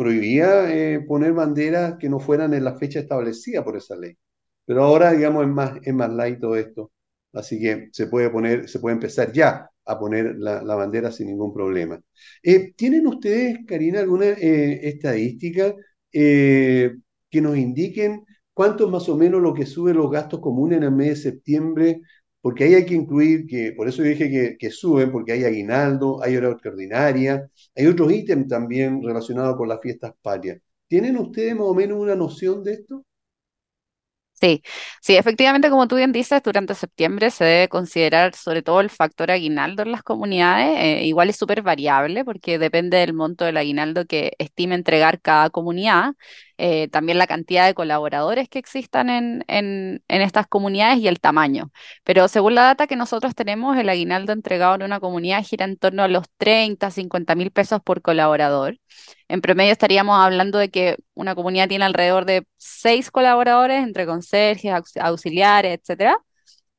prohibía eh, poner banderas que no fueran en la fecha establecida por esa ley. Pero ahora, digamos, es más, es más light todo esto. Así que se puede poner, se puede empezar ya a poner la, bandera sin ningún problema. Eh, ¿Tienen ustedes, Karina, alguna eh, estadística que nos indiquen cuánto es más o menos lo que sube los gastos comunes en el mes de septiembre porque ahí hay que incluir que, por eso dije que, suben, porque hay aguinaldo, hay hora extraordinaria, hay otros ítems también relacionados con las fiestas patrias. ¿Tienen ustedes más o menos una noción de esto? Sí, sí, efectivamente, como tú bien dices, durante septiembre se debe considerar sobre todo el factor aguinaldo en las comunidades. Eh, igual es súper variable porque depende del monto del aguinaldo que estime entregar cada comunidad. Eh, también la cantidad de colaboradores que existan en, en, estas comunidades y el tamaño. Pero según la data que nosotros tenemos, el aguinaldo entregado en una comunidad gira en torno a los 30, 50 mil pesos por colaborador. En promedio estaríamos hablando de que una comunidad tiene alrededor de seis colaboradores entre conserjes, auxiliares, etcétera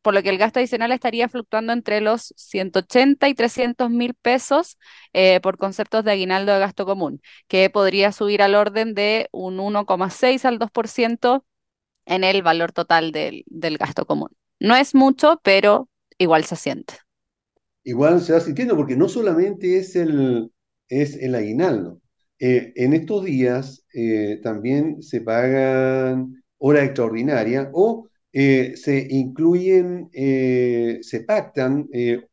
por lo que el gasto adicional estaría fluctuando entre los 180 y 300 mil pesos eh, por conceptos de aguinaldo de gasto común, que podría subir al orden de un 1,6 al 2% en el valor total del, gasto común. No es mucho, pero igual se siente. Igual se va sintiendo porque no solamente es el, es el aguinaldo. Eh, en estos días eh, también se pagan hora extraordinaria o eh, se incluyen, se pactan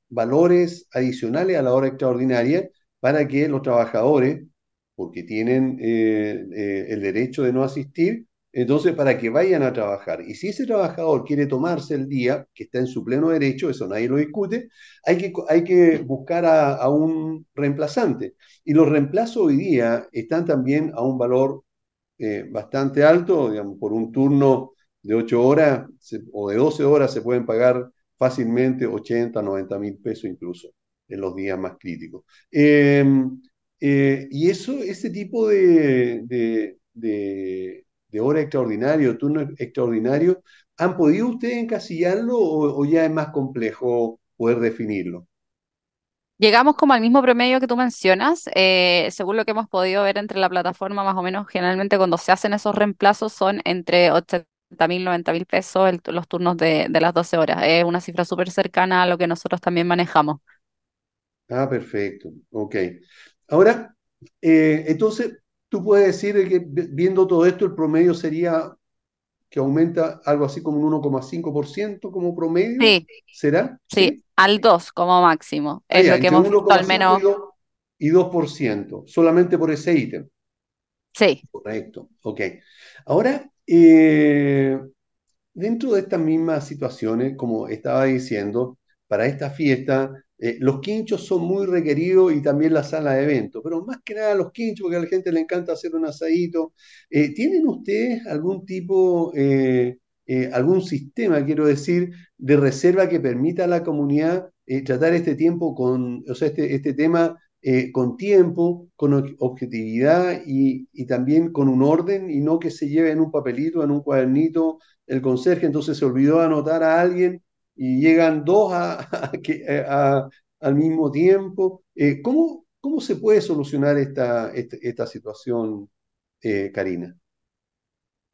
valores adicionales a la hora extraordinaria para que los trabajadores, porque tienen el derecho de no asistir, entonces para que vayan a trabajar. Y si ese trabajador quiere tomarse el día, que está en su pleno derecho, eso nadie lo discute, hay que, hay que buscar a, un reemplazante. Y los reemplazos hoy día están también a un valor bastante alto, digamos, por un turno de 8 horas o de 12 horas se pueden pagar fácilmente 80, 90 mil pesos incluso en los días más críticos. Em, eh, y eso, ese tipo de hora extraordinario, turno extraordinario, ¿han podido ustedes encasillarlo o, o ya es más complejo poder definirlo? Llegamos como al mismo promedio que tú mencionas, eh, según lo que hemos podido ver entre la plataforma, más o menos generalmente cuando se hacen esos reemplazos son entre 80 mil, 90 mil pesos el- los turnos de, de las 12 horas. Es una cifra súper cercana a lo que nosotros también manejamos. Ah, perfecto, ok. Ahora, eh, entonces, tú puedes decir de que vi- viendo todo esto, el promedio sería que aumenta algo así como un 1,5% como promedio, Sí, ¿será? sí, ¿Sí? al 2 como máximo. Ah, Es ya, lo que hemos visto al 1,5 menos. y 2, y 2%, solamente por ese ítem. Sí. Correcto, ok. Ahora, eh, dentro de estas mismas situaciones, como estaba diciendo, para esta fiesta, eh, los quinchos son muy requeridos y también la sala de eventos, pero más que nada los quinchos, porque a la gente le encanta hacer un asadito. Eh, ¿tienen ustedes algún tipo, eh, algún sistema, quiero decir, de reserva que permita a la comunidad tratar este tiempo con, o sea, este, este tema con tiempo, con ob- objetividad y, y también con un orden y no que se lleve en un papelito, en un cuadernito el conserje, entonces se olvidó anotar a alguien y llegan dos <laughs> a- al mismo tiempo. Eh, ¿cómo, cómo se puede solucionar esta, esta, esta situación, eh, Karina?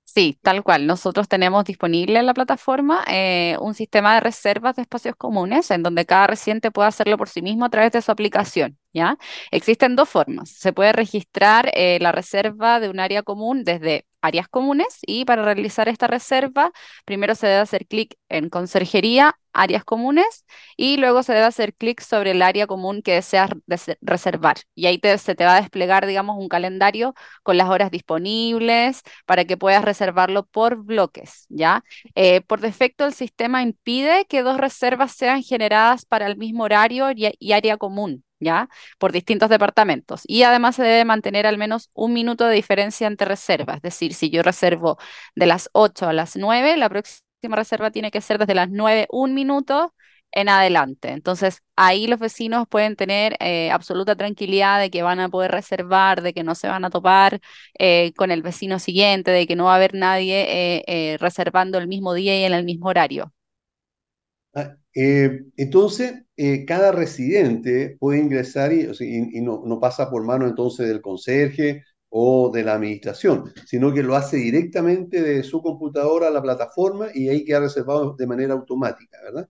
Sí, tal cual. Nosotros tenemos disponible en la plataforma eh, un sistema de reservas de espacios comunes en donde cada residente puede hacerlo por sí mismo a través de su aplicación, ¿ya? Existen dos formas. Se puede registrar eh, la reserva de un área común desde áreas comunes y para realizar esta reserva, primero se debe hacer clic en conserjería, áreas comunes y luego se debe hacer clic sobre el área común que deseas des- reservar. Y ahí te- se te va a desplegar, digamos, un calendario con las horas disponibles para que puedas reservarlo por bloques, ¿ya? Eh, por defecto, el sistema impide que dos reservas sean generadas para el mismo horario y área común, ¿ya? Por distintos departamentos. Y además se debe mantener al menos un minuto de diferencia entre reservas. Es decir, si yo reservo de las 8 a las 9, la próxima reserva tiene que ser desde las 9, un minuto en adelante. Entonces, ahí los vecinos pueden tener eh, absoluta tranquilidad de que van a poder reservar, de que no se van a topar eh, con el vecino siguiente, de que no va a haber nadie eh, reservando el mismo día y en el mismo horario. Ah, eh, entonces, eh, cada residente puede ingresar y, no, no pasa por mano entonces del conserje o de la administración, sino que lo hace directamente de su computadora a la plataforma y ahí queda reservado de manera automática, ¿verdad?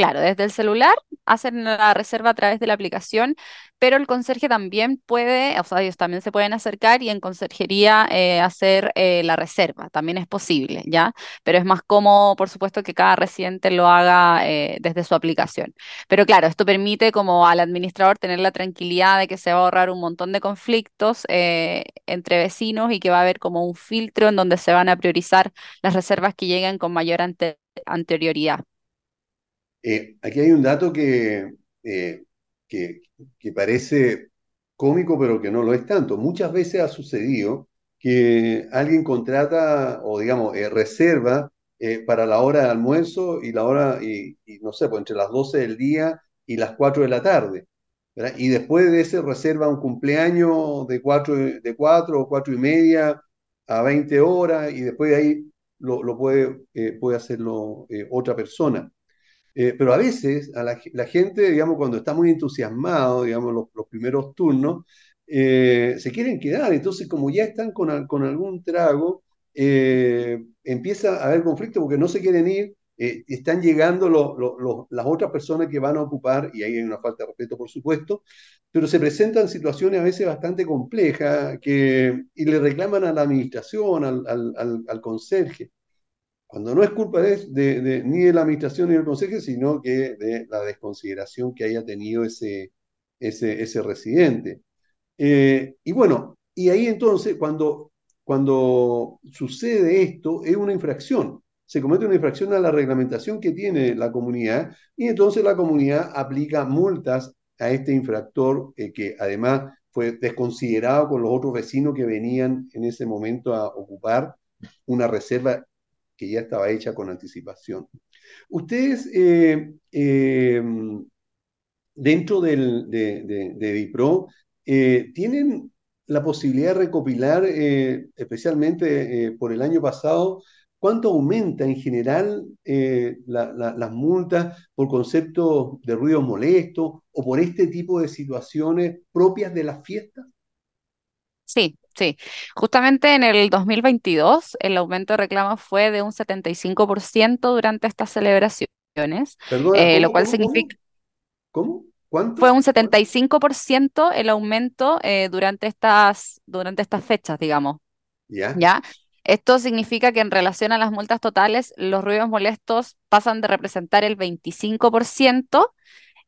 Claro, desde el celular hacen la reserva a través de la aplicación, pero el conserje también puede, o sea, ellos también se pueden acercar y en conserjería eh, hacer eh, la reserva, también es posible, ¿ya? Pero es más cómodo, por supuesto, que cada residente lo haga eh, desde su aplicación. Pero claro, esto permite como al administrador tener la tranquilidad de que se va a ahorrar un montón de conflictos entre vecinos y que va a haber como un filtro en donde se van a priorizar las reservas que lleguen con mayor ante- anterioridad. Eh, aquí hay un dato que, eh, que, que parece cómico, pero que no lo es tanto. Muchas veces ha sucedido que alguien contrata o, digamos, eh, reserva para la hora de almuerzo y la hora, y, no sé, pues entre las 12 del día y las 4 de la tarde. Y después de ese reserva un cumpleaños de 4, de 4 o 4 y media a 20 horas y después de ahí lo, lo puede, puede hacerlo otra persona. Eh, pero a veces a la, gente, digamos, cuando está muy entusiasmado, digamos, los, primeros turnos, eh, se quieren quedar. Entonces, como ya están con, con algún trago, eh, empieza a haber conflicto porque no se quieren ir. eh, están llegando lo- las otras personas que van a ocupar, y ahí hay una falta de respeto, por supuesto, pero se presentan situaciones a veces bastante complejas que, y le reclaman a la administración, al, al, al, al conserje cuando no es culpa de, ni de la administración ni del consejo, sino que de la desconsideración que haya tenido ese, ese, ese residente. Eh, y bueno, y ahí entonces, cuando, cuando sucede esto, es una infracción. Se comete una infracción a la reglamentación que tiene la comunidad y entonces la comunidad aplica multas a este infractor eh, que además fue desconsiderado con los otros vecinos que venían en ese momento a ocupar una reserva que ya estaba hecha con anticipación. Ustedes, eh, eh, dentro del, de, de, eh, ¿tienen la posibilidad de recopilar, especialmente por el año pasado, cuánto aumenta en general la- la- las multas por concepto de ruidos molestos o por este tipo de situaciones propias de las fiestas? Sí, sí. Justamente en el 2022 el aumento de reclamos fue de un 75% durante estas celebraciones, Perdona, eh, lo ¿cómo, cual cómo, cómo? significa, ¿Cómo? ¿Cuánto? fue un 75% el aumento eh, durante estas, durante estas fechas, digamos. ¿Ya? ¿Ya? Esto significa que en relación a las multas totales, los ruidos molestos pasan de representar el 25%,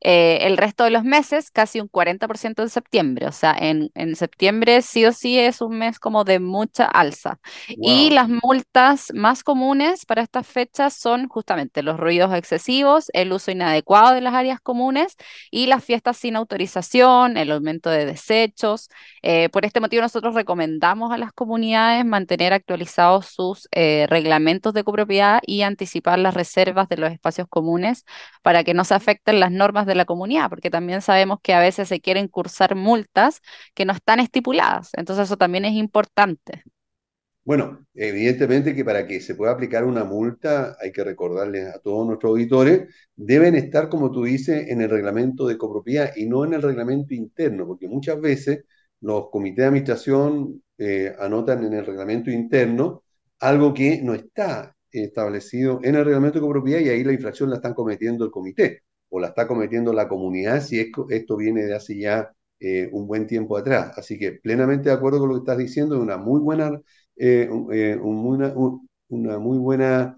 eh, el resto de los meses, casi un 40% en septiembre. O sea, en, en septiembre sí o sí es un mes como de mucha alza. Y Wow. las multas más comunes para estas fechas son justamente los ruidos excesivos, el uso inadecuado de las áreas comunes y las fiestas sin autorización, el aumento de desechos. Eh, por este motivo, nosotros recomendamos a las comunidades mantener actualizados sus eh, reglamentos de copropiedad y anticipar las reservas de los espacios comunes para que no se afecten las normas de la comunidad, porque también sabemos que a veces se quieren cursar multas que no están estipuladas. Entonces, eso también es importante. Bueno, evidentemente que para que se pueda aplicar una multa, hay que recordarles a todos nuestros auditores, deben estar, como tú dices, en el reglamento de copropiedad y no en el reglamento interno, porque muchas veces los comités de administración eh, anotan en el reglamento interno algo que no está establecido en el reglamento de copropiedad y ahí la infracción la están cometiendo el comité o la está cometiendo la comunidad si es- esto viene de hace ya eh, un buen tiempo atrás. Así que plenamente de acuerdo con lo que estás diciendo, es una muy buena eh, eh, una, un- una muy buena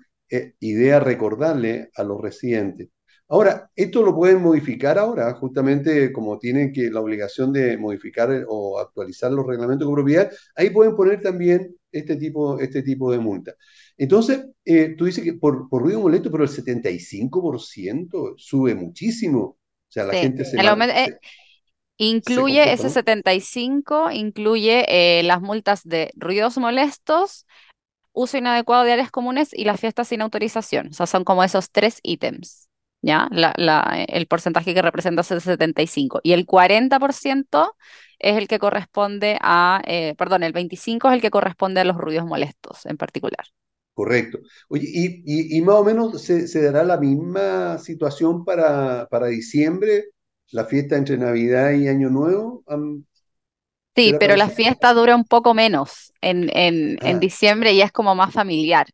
idea recordarle a los residentes. Ahora, esto lo pueden modificar ahora, justamente como tienen que la obligación de modificar o actualizar los reglamentos de propiedad, ahí pueden poner también este tipo, este tipo de multa. Entonces, eh, tú dices que por, por ruido molesto, pero el 75% sube muchísimo. O sea, la Sí, gente se, eh, se incluye ese ¿no? 75, incluye eh, las multas de ruidos molestos, uso inadecuado de áreas comunes y las fiestas sin autorización. O sea, son como esos tres ítems, ¿ya? La, la- el porcentaje que representa es el 75. Y el 40% es el que corresponde a, eh, perdón, el 25 es el que corresponde a los ruidos molestos en particular. Correcto. Oye, y, y- y más o menos se, se dará la misma situación para, para diciembre, la fiesta entre Navidad y Año Nuevo. Sí, ¿será pero la fiesta dura un poco menos en, en, en Ah, diciembre y es como más familiar.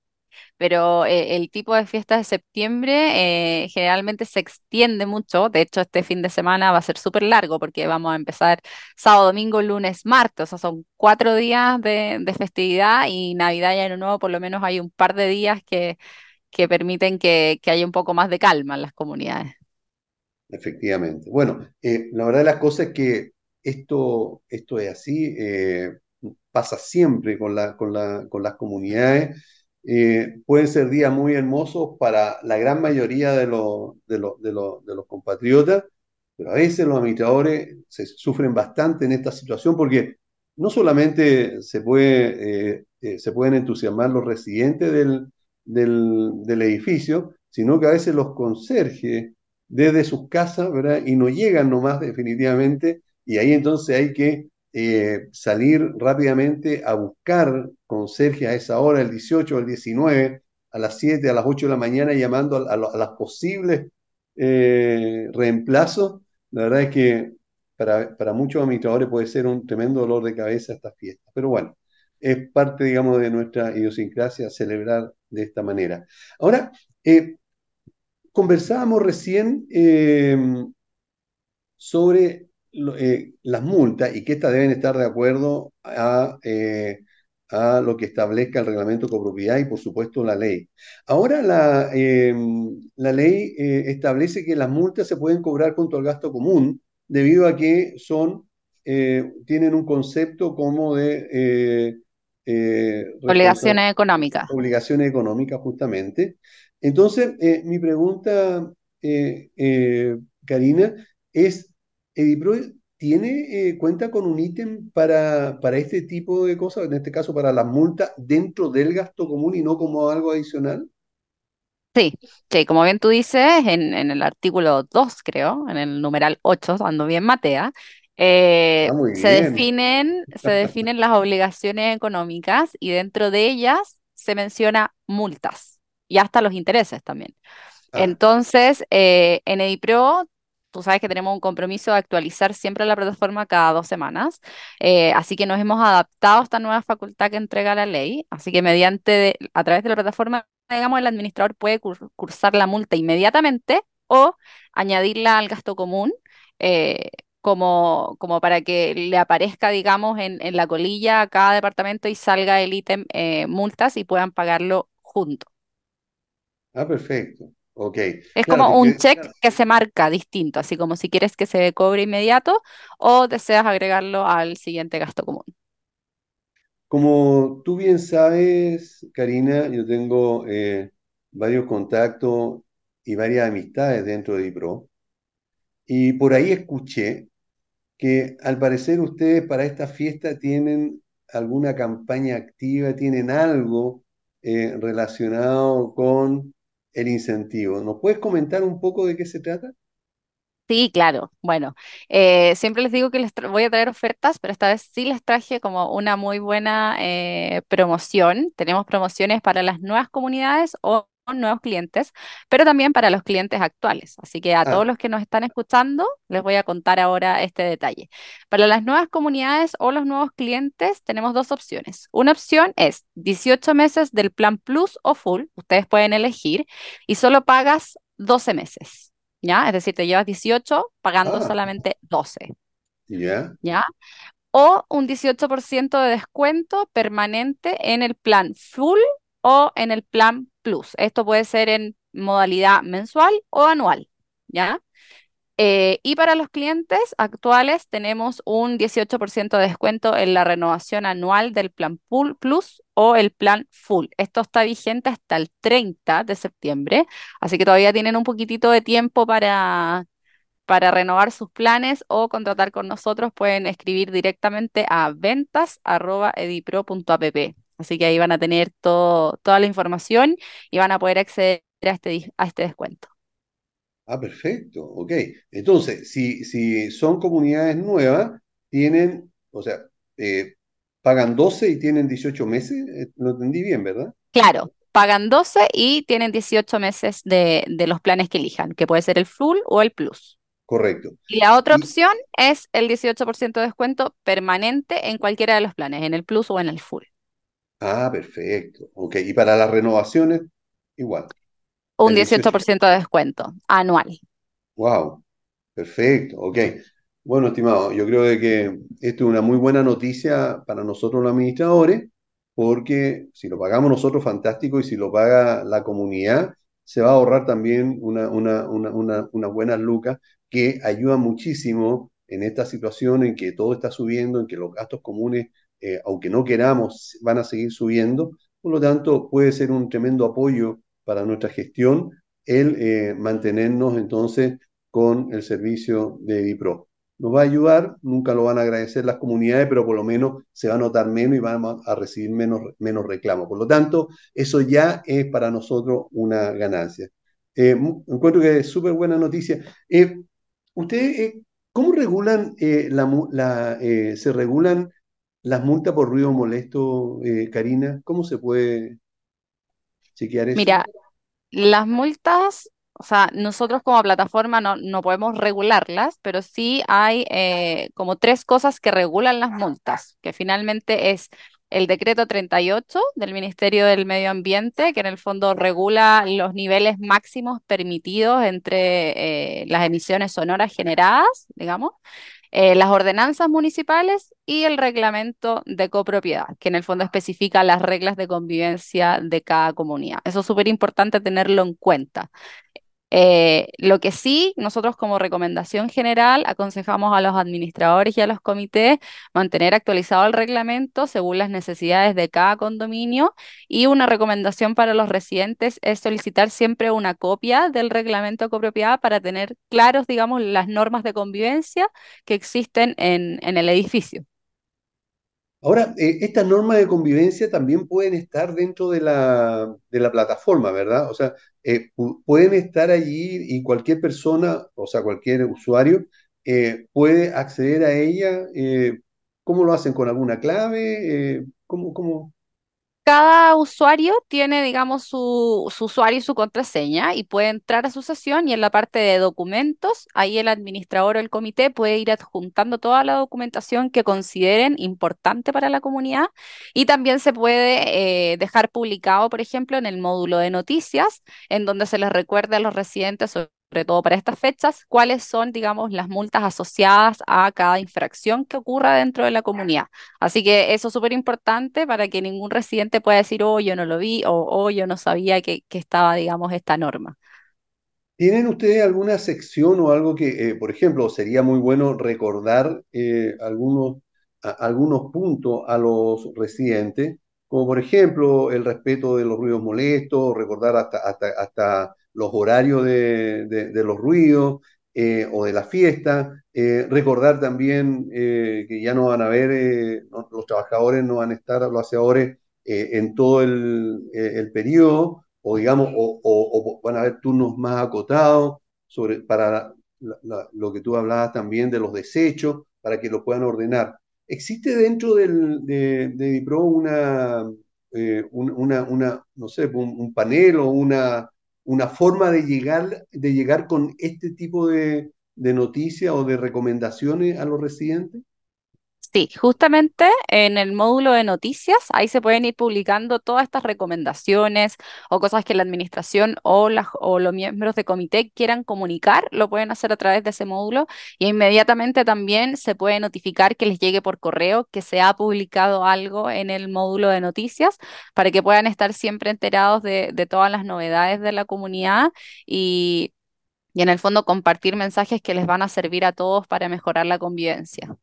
Pero eh, el tipo de fiesta de septiembre eh, generalmente se extiende mucho. De hecho, este fin de semana va a ser súper largo porque vamos a empezar sábado, domingo, lunes, martes. O sea, son cuatro días de, festividad y Navidad y Año Nuevo por lo menos hay un par de días que, que permiten que, que haya un poco más de calma en las comunidades. efectivamente. Bueno, eh, la verdad de las cosas es que esto, esto es así, pasa siempre con la, con la, con las comunidades. Eh, pueden ser días muy hermosos para la gran mayoría de los, compatriotas, pero a veces los administradores se sufren bastante en esta situación porque no solamente se eh, eh, pueden entusiasmar los residentes del, edificio, sino que a veces los conserjes desde sus casas. Y no llegan nomás definitivamente, y ahí entonces hay que eh, salir rápidamente a buscar conserje a esa hora, el 18 o el 19, a las 7, a las 8 de la mañana, llamando a, a, las posibles eh, reemplazos. La verdad es que para, muchos administradores puede ser un tremendo dolor de cabeza esta fiesta, pero bueno, es parte, digamos, de nuestra idiosincrasia celebrar de esta manera. Ahora, eh, conversábamos recién sobre eh, las multas y que éstas deben estar de acuerdo a, eh, a lo que establezca el reglamento de copropiedad y, por supuesto, la ley. Ahora la, eh, la ley eh, establece que las multas se pueden cobrar junto al gasto común debido a que son, tienen un concepto como de Obligaciones económicas. obligaciones económicas justamente. Entonces, mi pregunta, Karina, es, ¿Edipro tiene, eh, cuenta con un ítem para, para este tipo de cosas, en este caso para las multas, dentro del gasto común y no como algo adicional? Sí, sí, como bien tú dices, en, en el artículo 2, creo, en el numeral 8, ando bien Matea, Eh, Ah, se bien. definen, se definen las obligaciones económicas y dentro de ellas se menciona multas y hasta los intereses también. Ah, Entonces, eh, en EDIPRO, tú sabes que tenemos un compromiso de actualizar siempre la plataforma cada dos semanas, eh, así que nos hemos adaptado a esta nueva facultad que entrega la ley, así que mediante, a través de la plataforma, digamos, el administrador puede cur- cursar la multa inmediatamente o añadirla al gasto común. eh, como, como para que le aparezca, digamos, en, en la colilla a cada departamento y salga el ítem eh, multas y puedan pagarlo juntos. ah, perfecto. Ok. Es Claro, como un check claro, que se marca distinto, así como si quieres que se cobre inmediato o deseas agregarlo al siguiente gasto común. como tú bien sabes, Karina, yo tengo eh, varios contactos y varias amistades dentro de DIPRO. Y por ahí escuché que al parecer ustedes para esta fiesta tienen alguna campaña activa, tienen algo eh, relacionado con el incentivo. ¿Nos puedes comentar un poco de qué se trata? Sí, claro. Bueno, eh, siempre les digo que les voy a traer ofertas, pero esta vez sí les traje como una muy buena eh, promoción. Tenemos promociones para las nuevas comunidades o nuevos clientes, pero también para los clientes actuales. Así que a todos los que nos están escuchando, les voy a contar ahora este detalle. Para las nuevas comunidades o los nuevos clientes, tenemos dos opciones. Una opción es 18 meses del plan Plus o Full, ustedes pueden elegir, y solo pagas 12 meses. ¿ya? Es decir, te llevas 18 pagando ah, solamente 12, ya, ¿ya? O un 18% de descuento permanente en el plan full o en el plan plus. Esto puede ser en modalidad mensual o anual, ¿ya? Eh, y para los clientes actuales tenemos un 18% de descuento en la renovación anual del plan Pool Plus o el plan Full. Esto está vigente hasta el 30 de septiembre, así que todavía tienen un poquitito de tiempo para, para renovar sus planes o contratar con nosotros. Pueden escribir directamente a ventas@edipro.app. Así que ahí van a tener todo, toda la información y van a poder acceder a este, a este descuento. ah, perfecto, ok. Entonces, si, si son comunidades nuevas, tienen, o sea, eh, pagan 12 y tienen 18 meses, eh, lo entendí bien, ¿verdad? Claro, pagan 12 y tienen 18 meses de, de los planes que elijan, que puede ser el full o el plus. Correcto. Y la otra Y, opción es el 18% de descuento permanente en cualquiera de los planes, en el plus o en el full. Ah, perfecto, ok. Y para las renovaciones, igual, Un el 18. 18% de descuento anual. Wow, perfecto, ok. Bueno, estimado, yo creo de que esto es una muy buena noticia para nosotros los administradores, porque si lo pagamos nosotros, fantástico, y si lo paga la comunidad, se va a ahorrar también una, una, una, una, unas buenas lucas que ayudan muchísimo en esta situación en que todo está subiendo, en que los gastos comunes, eh, aunque no queramos, van a seguir subiendo. Por lo tanto, puede ser un tremendo apoyo para nuestra gestión el eh, mantenernos entonces con el servicio de Edipro. Nos va a ayudar, nunca lo van a agradecer las comunidades, pero por lo menos se va a notar menos y van a recibir menos, menos reclamos. Por lo tanto, eso ya es para nosotros una ganancia. Eh, encuentro que es súper buena noticia. Eh, ¿Ustedes eh, cómo regulan eh, la, la, eh, se regulan las multas por ruido molesto, eh, Karina? ¿Cómo se puede chequear eso? Mira, las multas, o sea, nosotros como plataforma no, no podemos regularlas, pero sí hay eh, como tres cosas que regulan las multas, que finalmente es el decreto 38 del Ministerio del Medio Ambiente, que en el fondo regula los niveles máximos permitidos entre eh, las emisiones sonoras generadas, digamos, eh, las ordenanzas municipales y el reglamento de copropiedad, que en el fondo especifica las reglas de convivencia de cada comunidad. Eso es súper importante tenerlo en cuenta. Eh, lo que sí, nosotros como recomendación general aconsejamos a los administradores y a los comités mantener actualizado el reglamento según las necesidades de cada condominio y una recomendación para los residentes es solicitar siempre una copia del reglamento de para tener claros, digamos, las normas de convivencia que existen en, en el edificio. Ahora, eh, estas normas de convivencia también pueden estar dentro de la, de la plataforma, ¿verdad? O sea, eh, pu- pueden estar allí y cualquier persona, o sea, cualquier usuario eh, puede acceder a ella. ¿cómo lo hacen? ¿Con alguna clave? ¿cómo, cómo? Cada usuario tiene, digamos, su, su, usuario y su contraseña y puede entrar a su sesión y en la parte de documentos, ahí el administrador o el comité puede ir adjuntando toda la documentación que consideren importante para la comunidad y también se puede eh, dejar publicado, por ejemplo, en el módulo de noticias, en donde se les recuerde a los residentes sobre sobre todo para estas fechas, cuáles son, digamos, las multas asociadas a cada infracción que ocurra dentro de la comunidad. Así que eso es súper importante para que ningún residente pueda decir, oh, yo no lo vi o oh, yo no sabía que, que estaba, digamos, esta norma. ¿Tienen ustedes alguna sección o algo que, eh, por ejemplo, sería muy bueno recordar eh, algunos, a, algunos puntos a los residentes, como por ejemplo el respeto de los ruidos molestos, recordar hasta, hasta, hasta los horarios de, los ruidos eh, o de la fiesta. Eh, recordar también eh, que ya no van a haber, los trabajadores no van a estar, los aseadores, en todo el, periodo, o digamos, o, van a haber turnos más acotados sobre, para lo que tú hablabas también de los desechos, para que lo puedan ordenar. ¿Existe dentro del, de, de DIPRO una, una, no sé, un panel o una, una forma de llegar, de llegar con este tipo de, de noticias o de recomendaciones a los residentes? Sí, justamente en el módulo de noticias, ahí se pueden ir publicando todas estas recomendaciones o cosas que la administración o, o los miembros de comité quieran comunicar, lo pueden hacer a través de ese módulo y inmediatamente también se puede notificar que les llegue por correo que se ha publicado algo en el módulo de noticias para que puedan estar siempre enterados de, todas las novedades de la comunidad y en el fondo compartir mensajes que les van a servir a todos para mejorar la convivencia.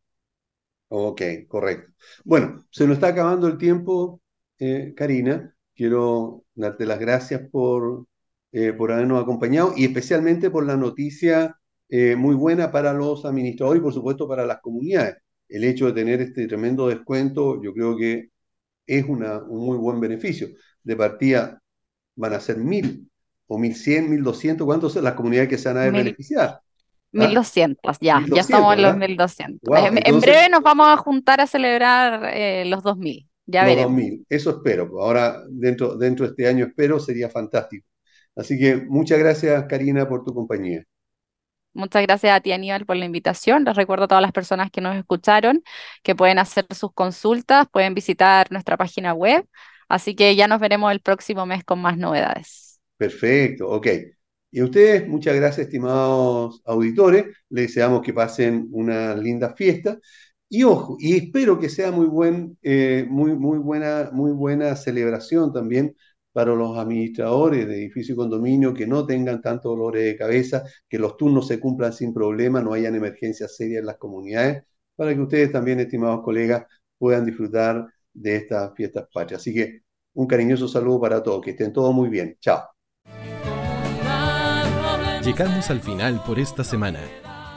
Ok, correcto. Bueno, se nos está acabando el tiempo, eh, Karina. Quiero darte las gracias por, eh, por habernos acompañado y especialmente por la noticia eh, muy buena para los administradores y por supuesto para las comunidades. El hecho de tener este tremendo descuento, yo creo que es una, un muy buen beneficio. De partida van a ser mil o mil cien, mil doscientos, ¿cuántos son las comunidades que se van a beneficiar? 1200, ya, ya estamos en los 1200. en, breve nos vamos a juntar a celebrar eh, los 2000, ya los veremos. 2000, eso espero. Ahora, dentro, dentro de este año espero, sería fantástico. Así que muchas gracias, Karina, por tu compañía. Muchas gracias a ti, Aníbal, por la invitación. Les recuerdo a todas las personas que nos escucharon que pueden hacer sus consultas, pueden visitar nuestra página web. Así que ya nos veremos el próximo mes con más novedades. Perfecto, ok. Y a ustedes, muchas gracias, estimados auditores. Les deseamos que pasen una linda fiesta. Y ojo, y espero que sea muy, buen, eh, muy, muy, buena, muy buena celebración también para los administradores de edificio y condominio, que no tengan tantos dolores de cabeza, que los turnos se cumplan sin problema, no hayan emergencias serias en las comunidades, para que ustedes también, estimados colegas, puedan disfrutar de estas fiestas patrias. Así que un cariñoso saludo para todos, que estén todos muy bien. Chao. Llegamos al final por esta semana.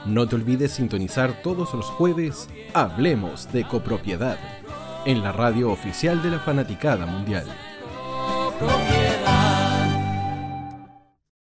No te olvides sintonizar todos los jueves Hablemos de copropiedad en la radio oficial de la Fanaticada Mundial.